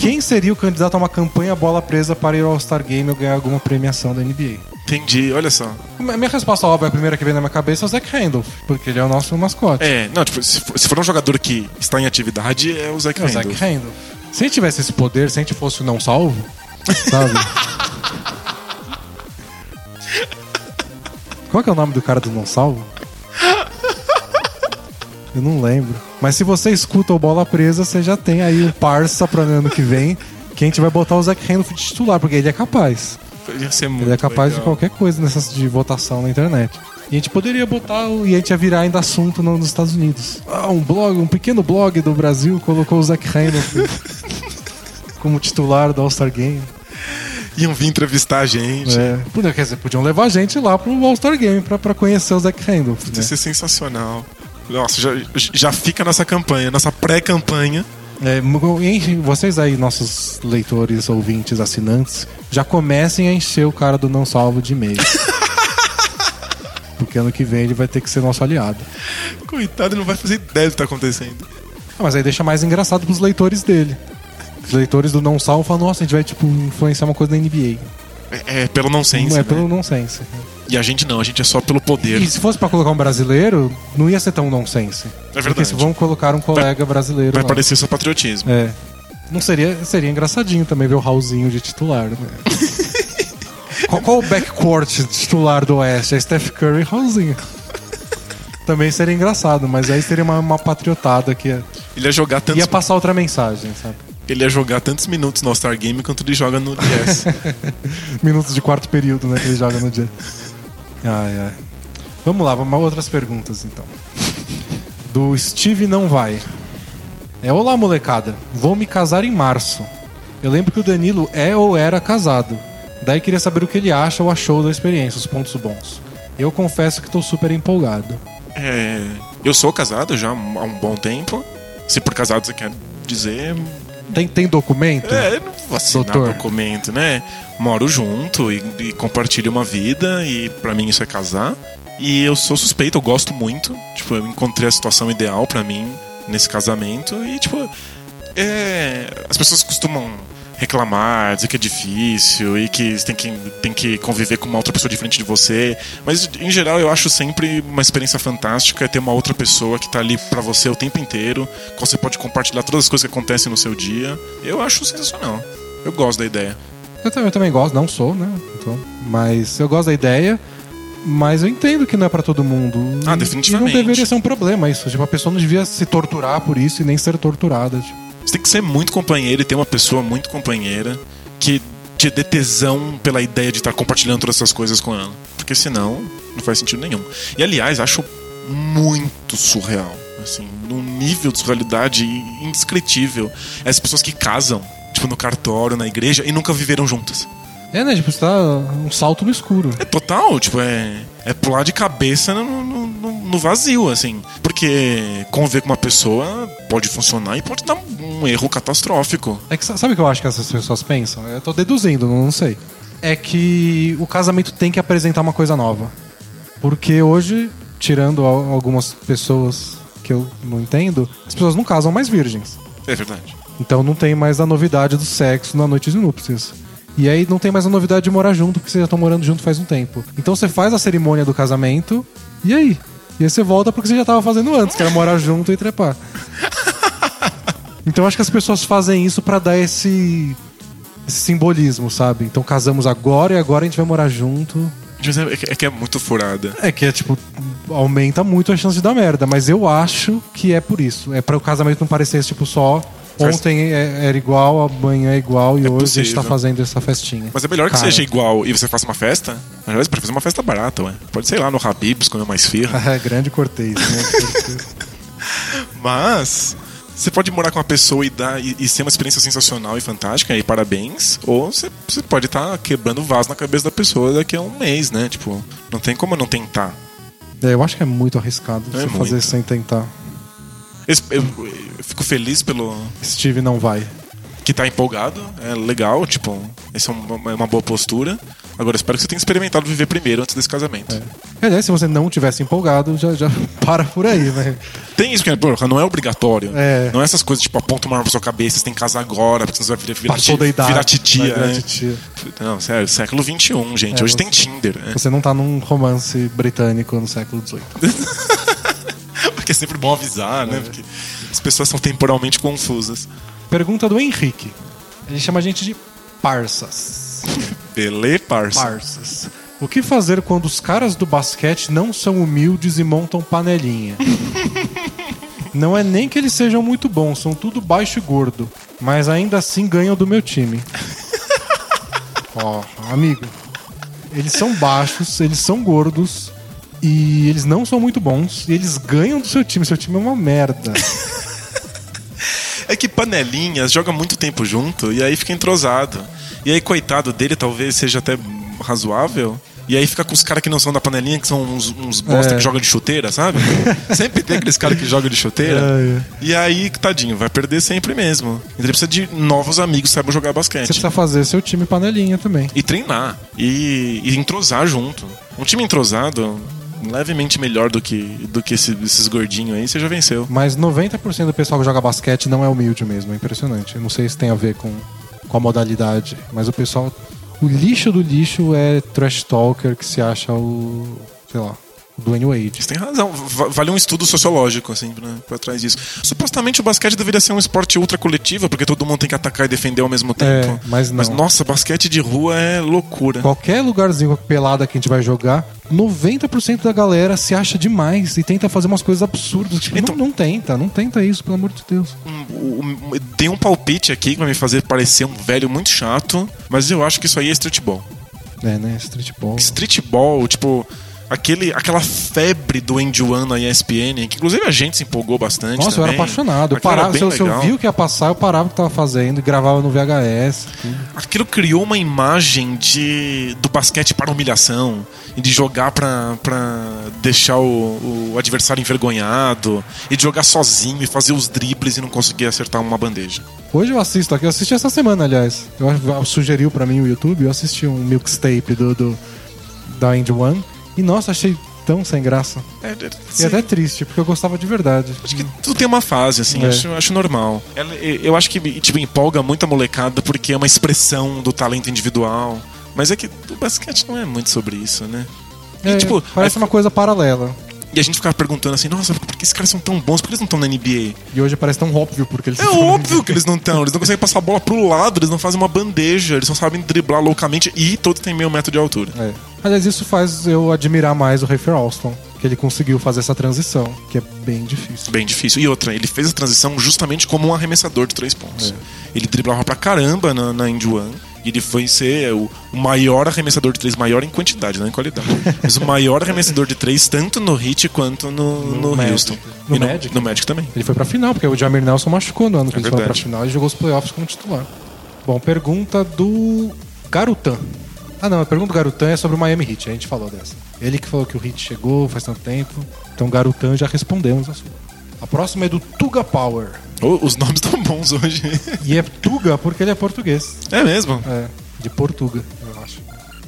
Quem seria o candidato a uma campanha bola presa para ir ao All-Star Game ou ganhar alguma premiação da NBA? Entendi, olha só. A minha resposta óbvia, a primeira que vem na minha cabeça é o Zach Randolph, porque ele é o nosso mascote. É, não, tipo, se for, se for um jogador que está em atividade, é o Zach É o Zach Randolph. Randolph. Se ele tivesse esse poder, se a gente fosse o não salvo, sabe? Qual que é o nome do cara do não salvo? Eu não lembro. Mas se você escuta o Bola Presa, você já tem aí um parça pro ano que vem. Que a gente vai botar o Zac Randolph de titular, porque ele é capaz. Ia ser muito Ele é capaz de legal. qualquer coisa nessas de votação na internet. E a gente poderia botar e a gente ia virar ainda assunto no- nos Estados Unidos. Ah, um blog, um pequeno blog do Brasil colocou o Zac Randolph como titular do All-Star Game. Iam vir entrevistar a gente. É. Podia- Quer dizer, podiam levar a gente lá pro All-Star Game pra, pra conhecer o Zac Randolph. Ia Né? ser sensacional. Nossa, já, já fica nossa campanha, nossa pré-campanha. É, vocês aí, nossos leitores, ouvintes, assinantes, já comecem a encher o cara do não salvo de e-mail. Porque ano que vem ele vai ter que ser nosso aliado. Coitado, ele não vai fazer ideia do que tá acontecendo. Ah, mas aí deixa mais engraçado pros leitores dele. Os leitores do não salvo falam, nossa, a gente vai tipo influenciar uma coisa da NBA. É, é pelo nonsense. não é né? pelo nonsense. E a gente não, a gente é só pelo poder. E se fosse pra colocar um brasileiro, não ia ser tão nonsense. É verdade. Porque se vão colocar um colega brasileiro. Vai lá. parecer só patriotismo. É. Não seria, seria engraçadinho também ver o Raulzinho de titular, né? qual, qual o backcourt titular do Oeste? É Steph Curry e Raulzinho. Também seria engraçado, mas aí seria uma, uma patriotada que ia, Ele ia jogar tantos, ia passar outra mensagem, sabe? ele ia jogar tantos minutos no All-Star Game quanto ele joga no Jazz. Minutos de quarto período, né? Que ele joga no dia. Ai, ai. Vamos lá, vamos a outras perguntas então. Do Steve não vai. É, olá molecada, vou me casar em março. Eu lembro que o Danilo é ou era casado. Daí queria saber o que ele acha ou achou da experiência, os pontos bons. Eu confesso que tô super empolgado. É, eu sou casado já há um bom tempo. Se por casado você quer dizer. Tem, tem documento? É, assinar Doutor. documento, né? Moro junto e, e compartilho uma vida, e pra mim isso é casar. E eu sou suspeito, eu gosto muito. Tipo, eu encontrei a situação ideal pra mim nesse casamento. E, tipo, é, as pessoas costumam reclamar, dizer que é difícil e que você tem que, tem que conviver com uma outra pessoa diferente de você. Mas, em geral, eu acho sempre uma experiência fantástica ter uma outra pessoa que tá ali pra você o tempo inteiro, que você pode compartilhar todas as coisas que acontecem no seu dia. Eu acho sensacional. Eu gosto da ideia. Eu também, eu também gosto, não sou, né? Então, mas eu gosto da ideia, mas eu entendo que não é pra todo mundo. Ah, definitivamente. E não deveria ser um problema isso. Tipo, a pessoa não devia se torturar por isso e nem ser torturada. Tipo. Você tem que ser muito companheiro e ter uma pessoa muito companheira que te dê tesão pela ideia de estar compartilhando todas essas coisas com ela. Porque senão, não faz sentido nenhum. E aliás, acho muito surreal. Assim, num nível de surrealidade indescritível. Essas pessoas que casam, tipo, no cartório, na igreja, e nunca viveram juntas. É, né? Tipo, você tá um salto no escuro. É total, tipo, é, é pular de cabeça no, no- no- vazio, assim. Porque conviver com uma pessoa pode funcionar e pode dar um erro catastrófico. É que sa- sabe o que eu acho que essas pessoas pensam? Eu tô deduzindo, não sei. É que o casamento tem que apresentar uma coisa nova. Porque hoje, tirando al- algumas pessoas que eu não entendo, as pessoas não casam mais virgens. É verdade. Então não tem mais a novidade do sexo na noite de núpcias. E aí não tem mais a novidade de morar junto, porque vocês já estão morando junto faz um tempo. Então você faz a cerimônia do casamento, e aí? E aí você volta porque você já tava fazendo antes, que era morar junto e trepar. Então acho que as pessoas fazem isso pra dar esse, esse simbolismo, sabe? Então casamos agora e agora a gente vai morar junto. É que- é que é muito furada. É que é tipo, aumenta muito a chance de dar merda, mas eu acho que é por isso. É para o casamento não parecer tipo só ontem é- era igual, amanhã é igual e É hoje a gente tá possível. fazendo essa festinha. Mas é melhor que Cara. seja igual e você faça uma festa. Na verdade, pode fazer uma festa barata, ué. Pode ser lá no Habib's comer uma esfirra. É, grande cortês, né? Mas você pode morar com uma pessoa e, dar, e, e ser uma experiência sensacional e fantástica, e parabéns. Ou você, você pode estar quebrando vaso na cabeça da pessoa daqui a um mês, né? Tipo, não tem como não tentar. É, eu acho que é muito arriscado É você muito. fazer sem tentar. Esse- Eu, eu fico feliz pelo Steve não vai. que tá empolgado, é legal, tipo, essa é uma, é uma boa postura. Agora, espero que você tenha experimentado viver primeiro antes desse casamento. Aliás, se você não tivesse empolgado, já, já para por aí, né? Tem isso que é, porra, não é obrigatório. É. Não é essas coisas tipo, aponta uma arma pra sua cabeça, você tem que casar agora, porque você vai virar, virar, Passou ti- da idade. virar titia. virar né? titia. Não, sério, século XXI, gente. É, Hoje você- tem Tinder, né? Você não tá num romance britânico no século XVIII. Porque é sempre bom avisar, né? Porque as pessoas são temporalmente confusas. Pergunta do Henrique. Ele chama a gente de parças. Belê, parça. Parças. O que fazer quando os caras do basquete não são humildes e montam panelinha? Não é nem que eles sejam muito bons, são tudo baixo e gordo. Mas ainda assim ganham do meu time. Ó, amigo. Eles são baixos, eles são gordos. E eles não são muito bons. E eles ganham do seu time. Seu time é uma merda. É que panelinhas joga muito tempo junto e aí fica entrosado. E aí, coitado dele, talvez seja até razoável. E aí fica com os caras que não são da panelinha, que são uns, uns bosta É. que joga de chuteira, sabe? sempre tem aqueles caras que jogam de chuteira. É, é. E aí, tadinho, vai perder sempre mesmo. Então ele precisa de novos amigos que saibam jogar basquete. Você precisa fazer seu time panelinha também. E treinar. E, e entrosar junto. Um time entrosado, levemente melhor do que, do que esse- esses gordinhos aí, você já venceu. Mas 90% do pessoal que joga basquete não é humilde mesmo. É impressionante. Eu não sei se tem a ver com, com a modalidade. Mas o pessoal. O lixo do lixo é trash talker que se acha o. sei lá. Dwayne Wade. Você tem razão. Va- Vale um estudo sociológico, assim, pra, pra trás disso. Supostamente o basquete deveria ser um esporte ultra coletivo, porque todo mundo tem que atacar e defender ao mesmo tempo. mas não. Mas, nossa, basquete de rua é loucura. Qualquer lugarzinho pelada que a gente vai jogar, 90% da galera se acha demais e tenta fazer umas coisas absurdas. Tipo, Então- não, não tenta, não tenta isso, pelo amor de Deus. Dei um palpite aqui que vai me fazer parecer um velho muito chato, mas eu acho que isso aí é streetball. É, né? Streetball. Streetball, tipo, aquele, aquela febre do End One na ESPN, que inclusive a gente se empolgou bastante. Nossa, eu era também. apaixonado. Eu parava, se, eu, se eu legal. vi o que ia passar, eu parava o que tava fazendo e gravava no VHS. tudo. Aquilo criou uma imagem de do basquete para humilhação e de jogar pra deixar o, o adversário envergonhado e de jogar sozinho e fazer os dribles e não conseguir acertar uma bandeja. Hoje eu assisto aqui, eu assisti essa semana, aliás. Eu, eu sugeriu pra mim o YouTube, eu assisti um mixtape do, do da End One. E nossa, achei tão sem graça. É, é, E até triste, porque eu gostava de verdade. Acho que tudo tem uma fase, assim, É. acho, acho normal. Eu acho que tipo, empolga muito a molecada porque é uma expressão do talento individual. Mas é que o basquete não é muito sobre isso, né? E, É, tipo, parece aí- uma coisa paralela. E a gente ficava perguntando assim, nossa, por que esses caras são tão bons? Por que eles não estão na NBA? E hoje parece tão óbvio porque eles É óbvio que eles não estão. Eles não conseguem passar a bola pro lado, eles não fazem uma bandeja, eles não sabem driblar loucamente e todos têm meio metro de altura. É. Aliás, isso faz eu admirar mais o Rafer Alston, que ele conseguiu fazer essa transição, que é bem difícil. Bem difícil. E outra, ele fez a transição justamente como um arremessador de três pontos. Ele driblava pra caramba na, na Indy One. E ele foi ser o, maior arremessador de três, maior em quantidade, não em qualidade. Mas o maior arremessador de três, tanto no Heat quanto no, no, Magic. Houston. No no Magic? No Magic também. Ele foi pra final, porque o Jamir Nelson machucou no ano que É eles foram pra verdade. final e jogou os playoffs como titular. Bom, pergunta do Garutan. Ah não, a pergunta do Garutan é sobre o Miami Heat, a gente falou dessa. Ele que falou que o Heat chegou faz tanto tempo. Então Garutan já respondemos a sua. A próxima é do Tuga Power. Oh, os nomes estão bons hoje. E é Tuga porque ele é português. É mesmo? É, de Portuga, eu acho.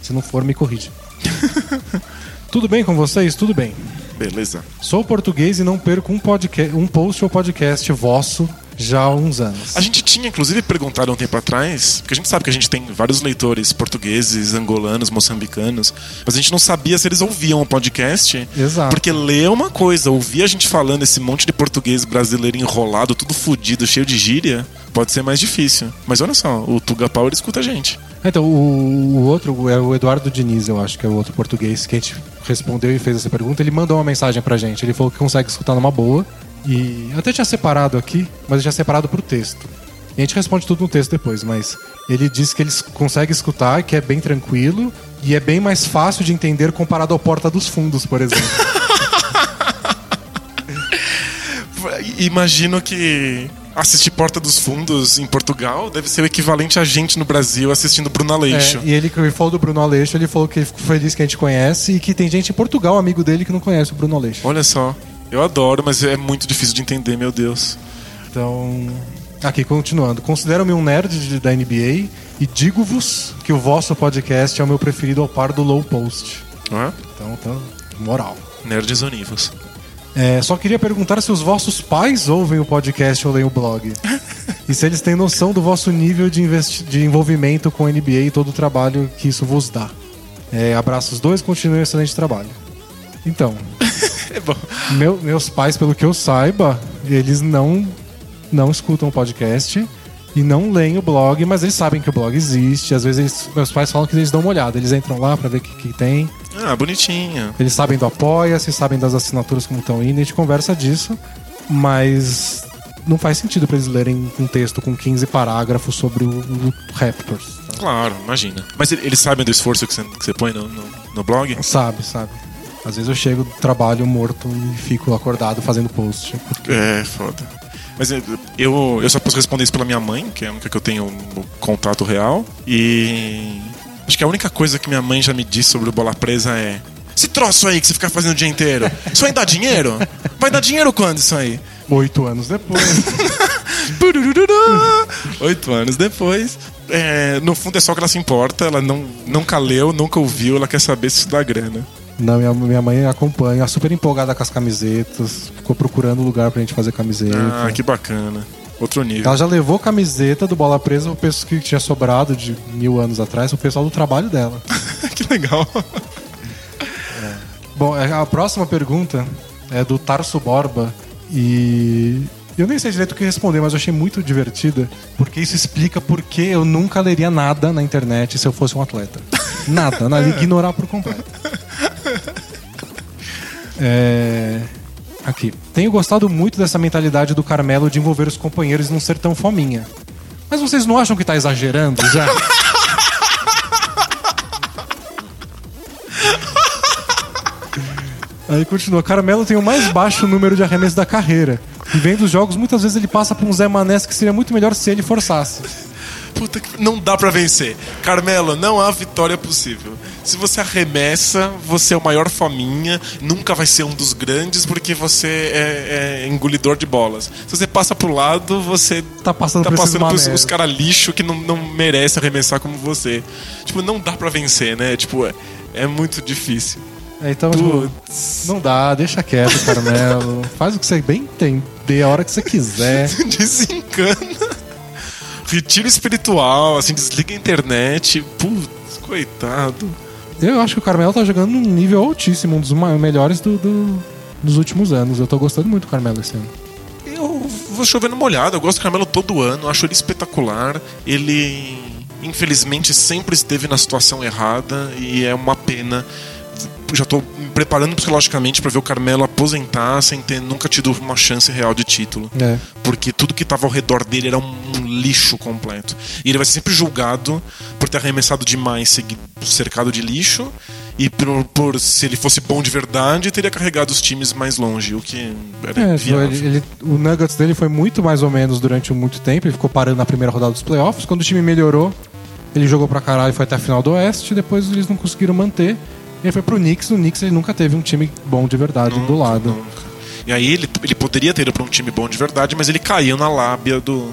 Se não for, me corrige. Tudo bem com vocês? Tudo bem. Beleza. Sou português e não perco um, podca- um post ou podcast vosso já há uns anos. A gente tinha, inclusive, perguntado um tempo atrás, porque a gente sabe que a gente tem vários leitores portugueses, angolanos, moçambicanos, mas a gente não sabia se eles ouviam o podcast. Exato. Porque ler é uma coisa, ouvir a gente falando esse monte de português brasileiro enrolado, tudo fudido, cheio de gíria, pode ser mais difícil. Mas olha só, o Tuga Power escuta a gente. Então, o, o outro é o Eduardo Diniz, eu acho que é o outro português que a gente respondeu e fez essa pergunta. Ele mandou uma mensagem pra gente. Ele falou que consegue escutar numa boa. E eu até tinha separado aqui, mas eu tinha separado pro texto. E a gente responde tudo no texto depois, mas ele disse que ele consegue escutar, que é bem tranquilo e é bem mais fácil de entender comparado ao Porta dos Fundos, por exemplo. Imagino que assistir Porta dos Fundos em Portugal deve ser o equivalente a gente no Brasil assistindo Bruno Aleixo. É, e ele que falou do Bruno Aleixo, ele falou que ele ficou feliz que a gente conhece e que tem gente em Portugal, amigo dele, que não conhece o Bruno Aleixo. Olha só, eu adoro, mas é muito difícil de entender, meu Deus. Então, aqui continuando. Considero-me um nerd da NBA e digo-vos que o vosso podcast é o meu preferido ao par do Low Post. É? Então, tá, moral. Nerds univos. É, só queria perguntar se os vossos pais ouvem o podcast ou leem o blog. e se eles têm noção do vosso nível de, de envolvimento com a NBA e todo o trabalho que isso vos dá. É, abraços dois, continuem o excelente trabalho. Então, É bom. Meu- meus pais, pelo que eu saiba, eles não, não escutam o podcast e não leem o blog, mas eles sabem que o blog existe. Às vezes eles- meus pais falam que eles dão uma olhada, eles entram lá pra ver o que, que tem. Ah, bonitinho. Eles sabem do Apoia-se, sabem das assinaturas como estão indo, a gente conversa disso. Mas não faz sentido pra eles lerem um texto com 15 parágrafos sobre o, o Raptors. Claro, imagina. Mas ele- eles sabem do esforço que você, que você põe no, no, no blog? Sabe, sabe. Às vezes eu chego do trabalho morto e fico acordado fazendo post. Porque... É, foda. Mas eu, eu, eu só posso responder isso pela minha mãe, que é a única que eu tenho contato real. E. Acho que a única coisa que minha mãe já me disse sobre o bola presa é. Esse troço aí que você fica fazendo o dia inteiro. Isso aí dá dinheiro? Vai dar dinheiro quando isso aí? Oito anos depois. Oito anos depois. É, no fundo é só que ela se importa, ela não, nunca leu, nunca ouviu, ela quer saber se isso dá grana. Não, minha, minha mãe acompanha, super empolgada com as camisetas. Ficou procurando lugar pra gente fazer camiseta. Ah, que bacana. Outro nível. Ela já levou camiseta do Bola Presa, o pessoal que tinha sobrado de mil anos atrás, o pessoal do trabalho dela. que legal. Bom, é, a próxima pergunta é do Tarso Borba e eu nem sei direito o que responder, mas eu achei muito divertida, porque isso explica por que eu nunca leria nada na internet se eu fosse um atleta. Nada, nada, ignorar por completo. É... Aqui. Tenho gostado muito dessa mentalidade do Carmelo de envolver os companheiros e não ser tão fominha. Mas vocês não acham que tá exagerando já? Aí continua. Carmelo tem o mais baixo número de arremessos da carreira. E vendo os jogos, muitas vezes ele passa por um Zé Manés que seria muito melhor se ele forçasse. Puta que. Não dá pra vencer. Carmelo, não há vitória possível. Se você arremessa, você é o maior fominha, nunca vai ser um dos grandes porque você é, é engolidor de bolas. Se você passa pro lado, você Tá passando tá passando manés. os caras lixo que não, não merece arremessar como você. Tipo, não dá pra vencer, né? Tipo, é, é muito difícil. É, então, tipo, não dá, deixa quieto, Carmelo. Faz o que você bem entender, a hora que você quiser. Desencana. Retiro espiritual, assim, desliga a internet. Putz, coitado. Eu acho que o Carmelo tá jogando num nível altíssimo, um dos melhores do, do- dos últimos anos. Eu tô gostando muito do Carmelo esse ano. Eu vou chovendo molhado, eu gosto do Carmelo todo ano, acho ele espetacular. Ele, infelizmente, sempre esteve na situação errada e é uma pena. Já tô preparando psicologicamente pra ver o Carmelo aposentar sem ter nunca tido uma chance real de título. É. Porque tudo que tava ao redor dele era um lixo completo. E ele vai ser sempre julgado por ter arremessado demais, cercado de lixo. E por, por se ele fosse bom de verdade, teria carregado os times mais longe, o que era É, ele- ele- o Nuggets dele foi muito mais ou menos durante muito tempo. Ele ficou parando na primeira rodada dos playoffs. Quando o time melhorou, ele jogou pra caralho e foi até a final do Oeste. Depois eles não conseguiram manter. Ele foi pro Knicks. No Knicks ele nunca teve um time bom de verdade do lado. Nunca. E aí ele, ele poderia ter ido pra um time bom de verdade, mas ele caiu na lábia do,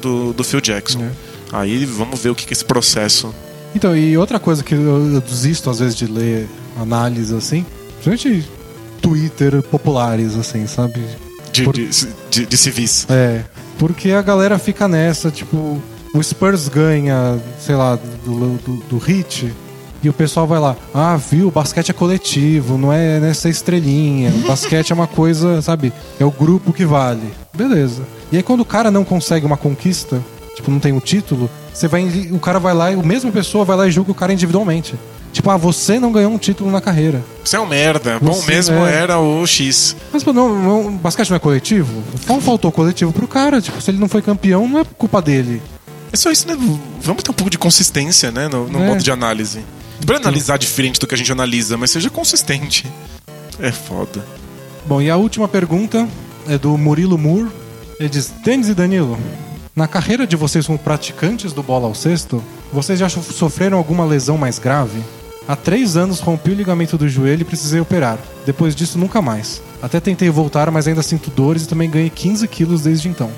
do, do Phil Jackson. É. Aí vamos ver o que, que esse processo. Então, e outra coisa que eu, eu desisto às vezes de ler análises assim, principalmente Twitter populares, assim, sabe? De, Por- de, de, de civis. É, porque a galera fica nessa, tipo, o Spurs ganha, sei lá, do, do, do Hit, e o pessoal vai lá, ah, viu, o basquete é coletivo, não é nessa estrelinha, o basquete é uma coisa, sabe, é o grupo que vale. Beleza. E aí quando o cara não consegue uma conquista, tipo, não tem um título, você vai, o cara vai lá e a mesma pessoa vai lá e julga o cara individualmente. Tipo, ah, você não ganhou um título na carreira. Você é um merda. Bom Você mesmo é. era o X. Mas pô, não, não, basquete não é coletivo? Como faltou coletivo pro cara? Tipo, se ele não foi campeão, não é culpa dele. É só isso, né? Vamos ter um pouco de consistência, né? No, no É. modo de análise. Pra analisar diferente do que a gente analisa, mas seja consistente. É foda. Bom, e a última pergunta é do Murilo Moore. Ele diz: Denis e Danilo, na carreira de vocês como praticantes do bola ao cesto, vocês já so- sofreram alguma lesão mais grave? Há três anos rompi o ligamento do joelho e precisei operar. Depois disso, nunca mais. Até tentei voltar, mas ainda sinto dores e também ganhei 15 quilos desde então.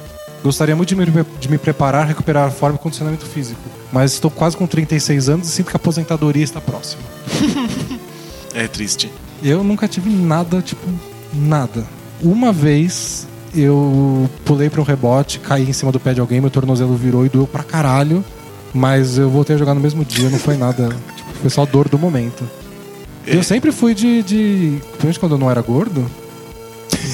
Gostaria muito de me, de me preparar, recuperar a forma e condicionamento físico. Mas estou quase com 36 anos e sinto que a aposentadoria está próxima. É triste. Eu nunca tive nada, tipo, nada. Uma vez eu pulei pra um rebote, caí em cima do pé de alguém, meu tornozelo virou e doeu pra caralho. Mas eu voltei a jogar no mesmo dia, não foi nada. Tipo, foi só dor do momento. É. Eu sempre fui de. de principalmente quando eu não era gordo,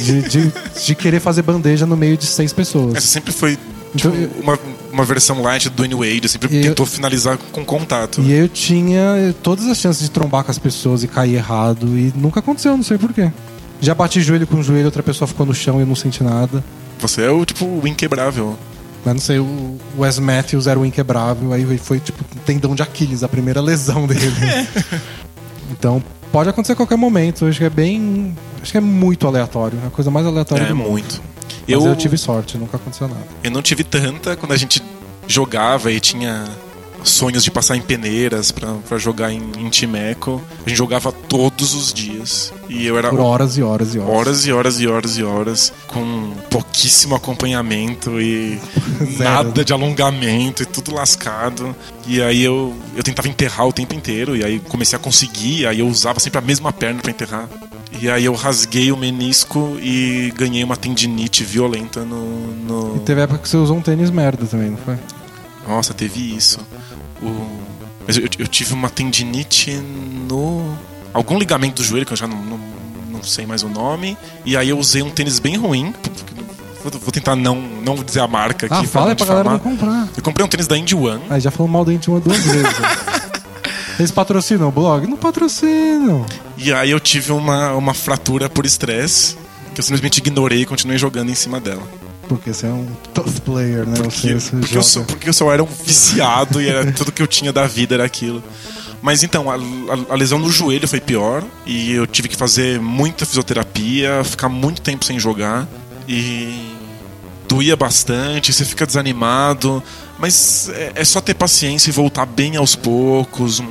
de, de, de querer fazer bandeja no meio de seis pessoas. Essa sempre foi tipo, Então, eu- uma, uma versão light do Dwayne Wade. Sempre eu- tentou finalizar com contato. E eu tinha todas as chances de trombar com as pessoas e cair errado. E nunca aconteceu, não sei porquê. Já bati joelho com joelho, outra pessoa ficou no chão e eu não senti nada. Você é o tipo o inquebrável. Mas não sei, o Wes Matthews era o inquebrável, aí foi tipo tendão de Aquiles, a primeira lesão dele. então, pode acontecer a qualquer momento. Acho que é bem. Acho que é muito aleatório. É a coisa mais aleatória É do mundo. muito. Mas eu... tive sorte, nunca aconteceu nada. Eu não tive tanta quando a gente jogava e tinha sonhos de passar em peneiras pra, pra jogar em, em Timeco. A gente jogava todos os dias. E eu era Por horas e horas e horas. horas e horas e horas e horas com pouquíssimo acompanhamento e nada de alongamento e tudo lascado. E aí eu, eu tentava enterrar o tempo inteiro e aí comecei a conseguir, aí eu usava sempre a mesma perna pra enterrar. E aí eu rasguei o menisco e ganhei uma tendinite violenta no, no... E teve época que você usou um tênis merda também, não foi? Nossa, teve isso. O... Mas eu, eu tive uma tendinite no. algum ligamento do joelho, que eu já não, não, não sei mais o nome. E aí eu usei um tênis bem ruim. Vou tentar não, não dizer a marca aqui. Ah, fala aí pra galera não comprar. Eu comprei um tênis da Indy One. Aí já falou mal da gente uma duas vezes. né? Eles patrocinam o blog? Não patrocinam. E aí eu tive uma, uma fratura por estresse. Que eu simplesmente ignorei e continuei jogando em cima dela. Porque você é um tough player, né? Porque, Você, você porque, eu, sou, porque eu só era um viciado e era tudo que eu tinha da vida era aquilo. Mas então, a, a- a lesão no joelho foi pior e eu tive que fazer muita fisioterapia, ficar muito tempo sem jogar e doía bastante, você fica desanimado, mas é, é só ter paciência e voltar bem aos poucos, um,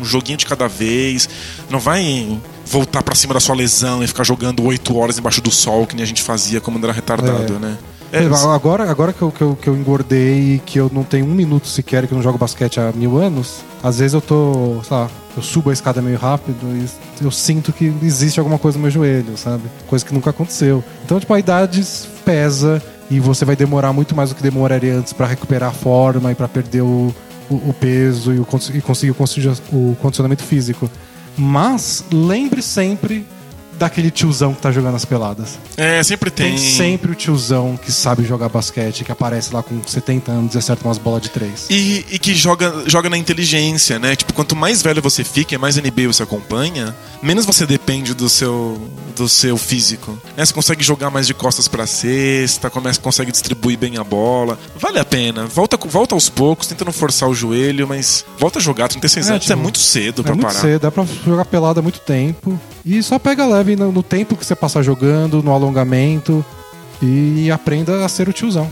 um joguinho de cada vez. Não vai voltar pra cima da sua lesão e ficar jogando oito horas embaixo do sol, que nem a gente fazia quando era retardado, É. né? É, agora agora que, eu, que, eu, que eu engordei e que eu não tenho um minuto sequer que eu não jogo basquete há mil anos, às vezes eu tô, sei lá, eu subo a escada meio rápido e eu sinto que existe alguma coisa no meu joelho, sabe? Coisa que nunca aconteceu. Então, tipo, a idade pesa e você vai demorar muito mais do que demoraria antes pra recuperar a forma e pra perder o, o, o peso e, o, e conseguir o condicionamento físico. Mas lembre sempre daquele tiozão que tá jogando as peladas. É, sempre tem. Tem sempre o tiozão que sabe jogar basquete, que aparece lá com 70 anos e acerta umas bolas de três. E, e que joga, joga na inteligência, né? Tipo, quanto mais velho você fica e mais NBA você acompanha, menos você depende do seu, do seu físico. Né? Você consegue jogar mais de costas pra cesta, começa, consegue distribuir bem a bola. Vale a pena. Volta, volta aos poucos, tenta não forçar o joelho, mas volta a jogar. 36 É, anos é tipo, muito cedo É pra muito parar. cedo, dá pra jogar pelada há muito tempo. E só pega leve no, no tempo que você passar jogando, no alongamento. E aprenda a ser o tiozão.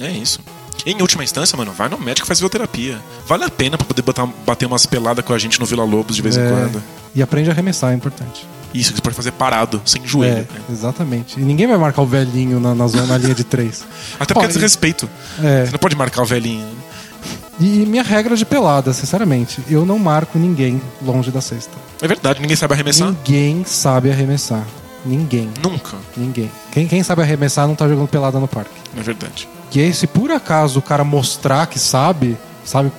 É isso. Em última instância, mano, vai no médico e faz fisioterapia. Vale a pena pra poder botar, bater umas peladas com a gente no Vila Lobos de vez em É, quando. E aprende a arremessar, é importante. Isso, que você pode fazer parado, sem joelho. É, né? exatamente. E ninguém vai marcar o velhinho na, na zona na linha de três. Até porque Ó, é desrespeito. É. Você não pode marcar o velhinho. E minha regra de pelada, sinceramente, eu não marco ninguém longe da cesta. É verdade, ninguém sabe arremessar. Ninguém sabe arremessar. Ninguém. Nunca. Ninguém. Quem, quem sabe arremessar não tá jogando pelada no parque. É verdade. Que aí, se por acaso o cara mostrar que sabe, sabe,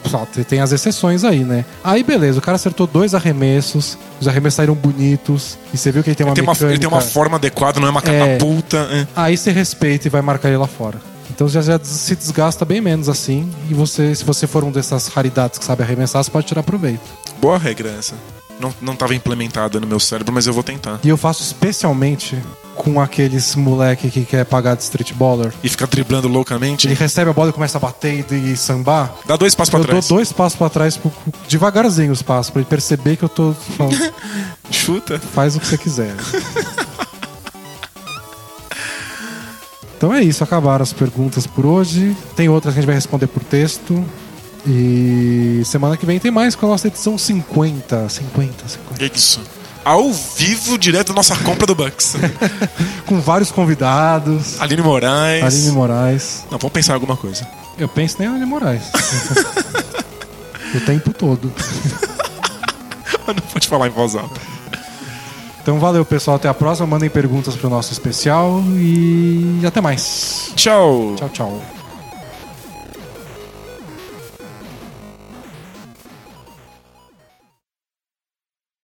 tem as exceções aí, né? Aí beleza, o cara acertou dois arremessos, os arremessos saíram bonitos, e você viu que ele tem uma Ele tem, uma, mecânica. ele tem uma forma adequada, não é uma É. catapulta. é. Aí você respeita e vai marcar ele lá fora. Então já, já se desgasta bem menos assim, e você, se você for um dessas raridades que sabe arremessar, você pode tirar proveito. Boa regra essa. Não, não tava implementada no meu cérebro, mas eu vou tentar. E eu faço especialmente com aqueles moleque que quer pagar de street baller. E ficar driblando loucamente. Ele recebe a bola e começa a bater e, e sambar. Dá dois passos pra eu trás. dou dois passos pra trás, devagarzinho os passos, pra ele perceber que eu tô falando, Chuta. faz o que você quiser. Então é isso, acabaram as perguntas por hoje. Tem outras que a gente vai responder por texto. E semana que vem tem mais com a nossa edição 50. 50, 50. É isso. Ao vivo, direto da nossa compra do Bucks. Com vários convidados. Aline Moraes. Aline Moraes. Não, vamos pensar em alguma coisa. Eu penso nem Aline Moraes. o tempo todo. Mas não pode falar em voz alta. Então valeu, pessoal. Até a próxima. Mandem perguntas pro nosso especial e até mais. Tchau. Tchau, tchau.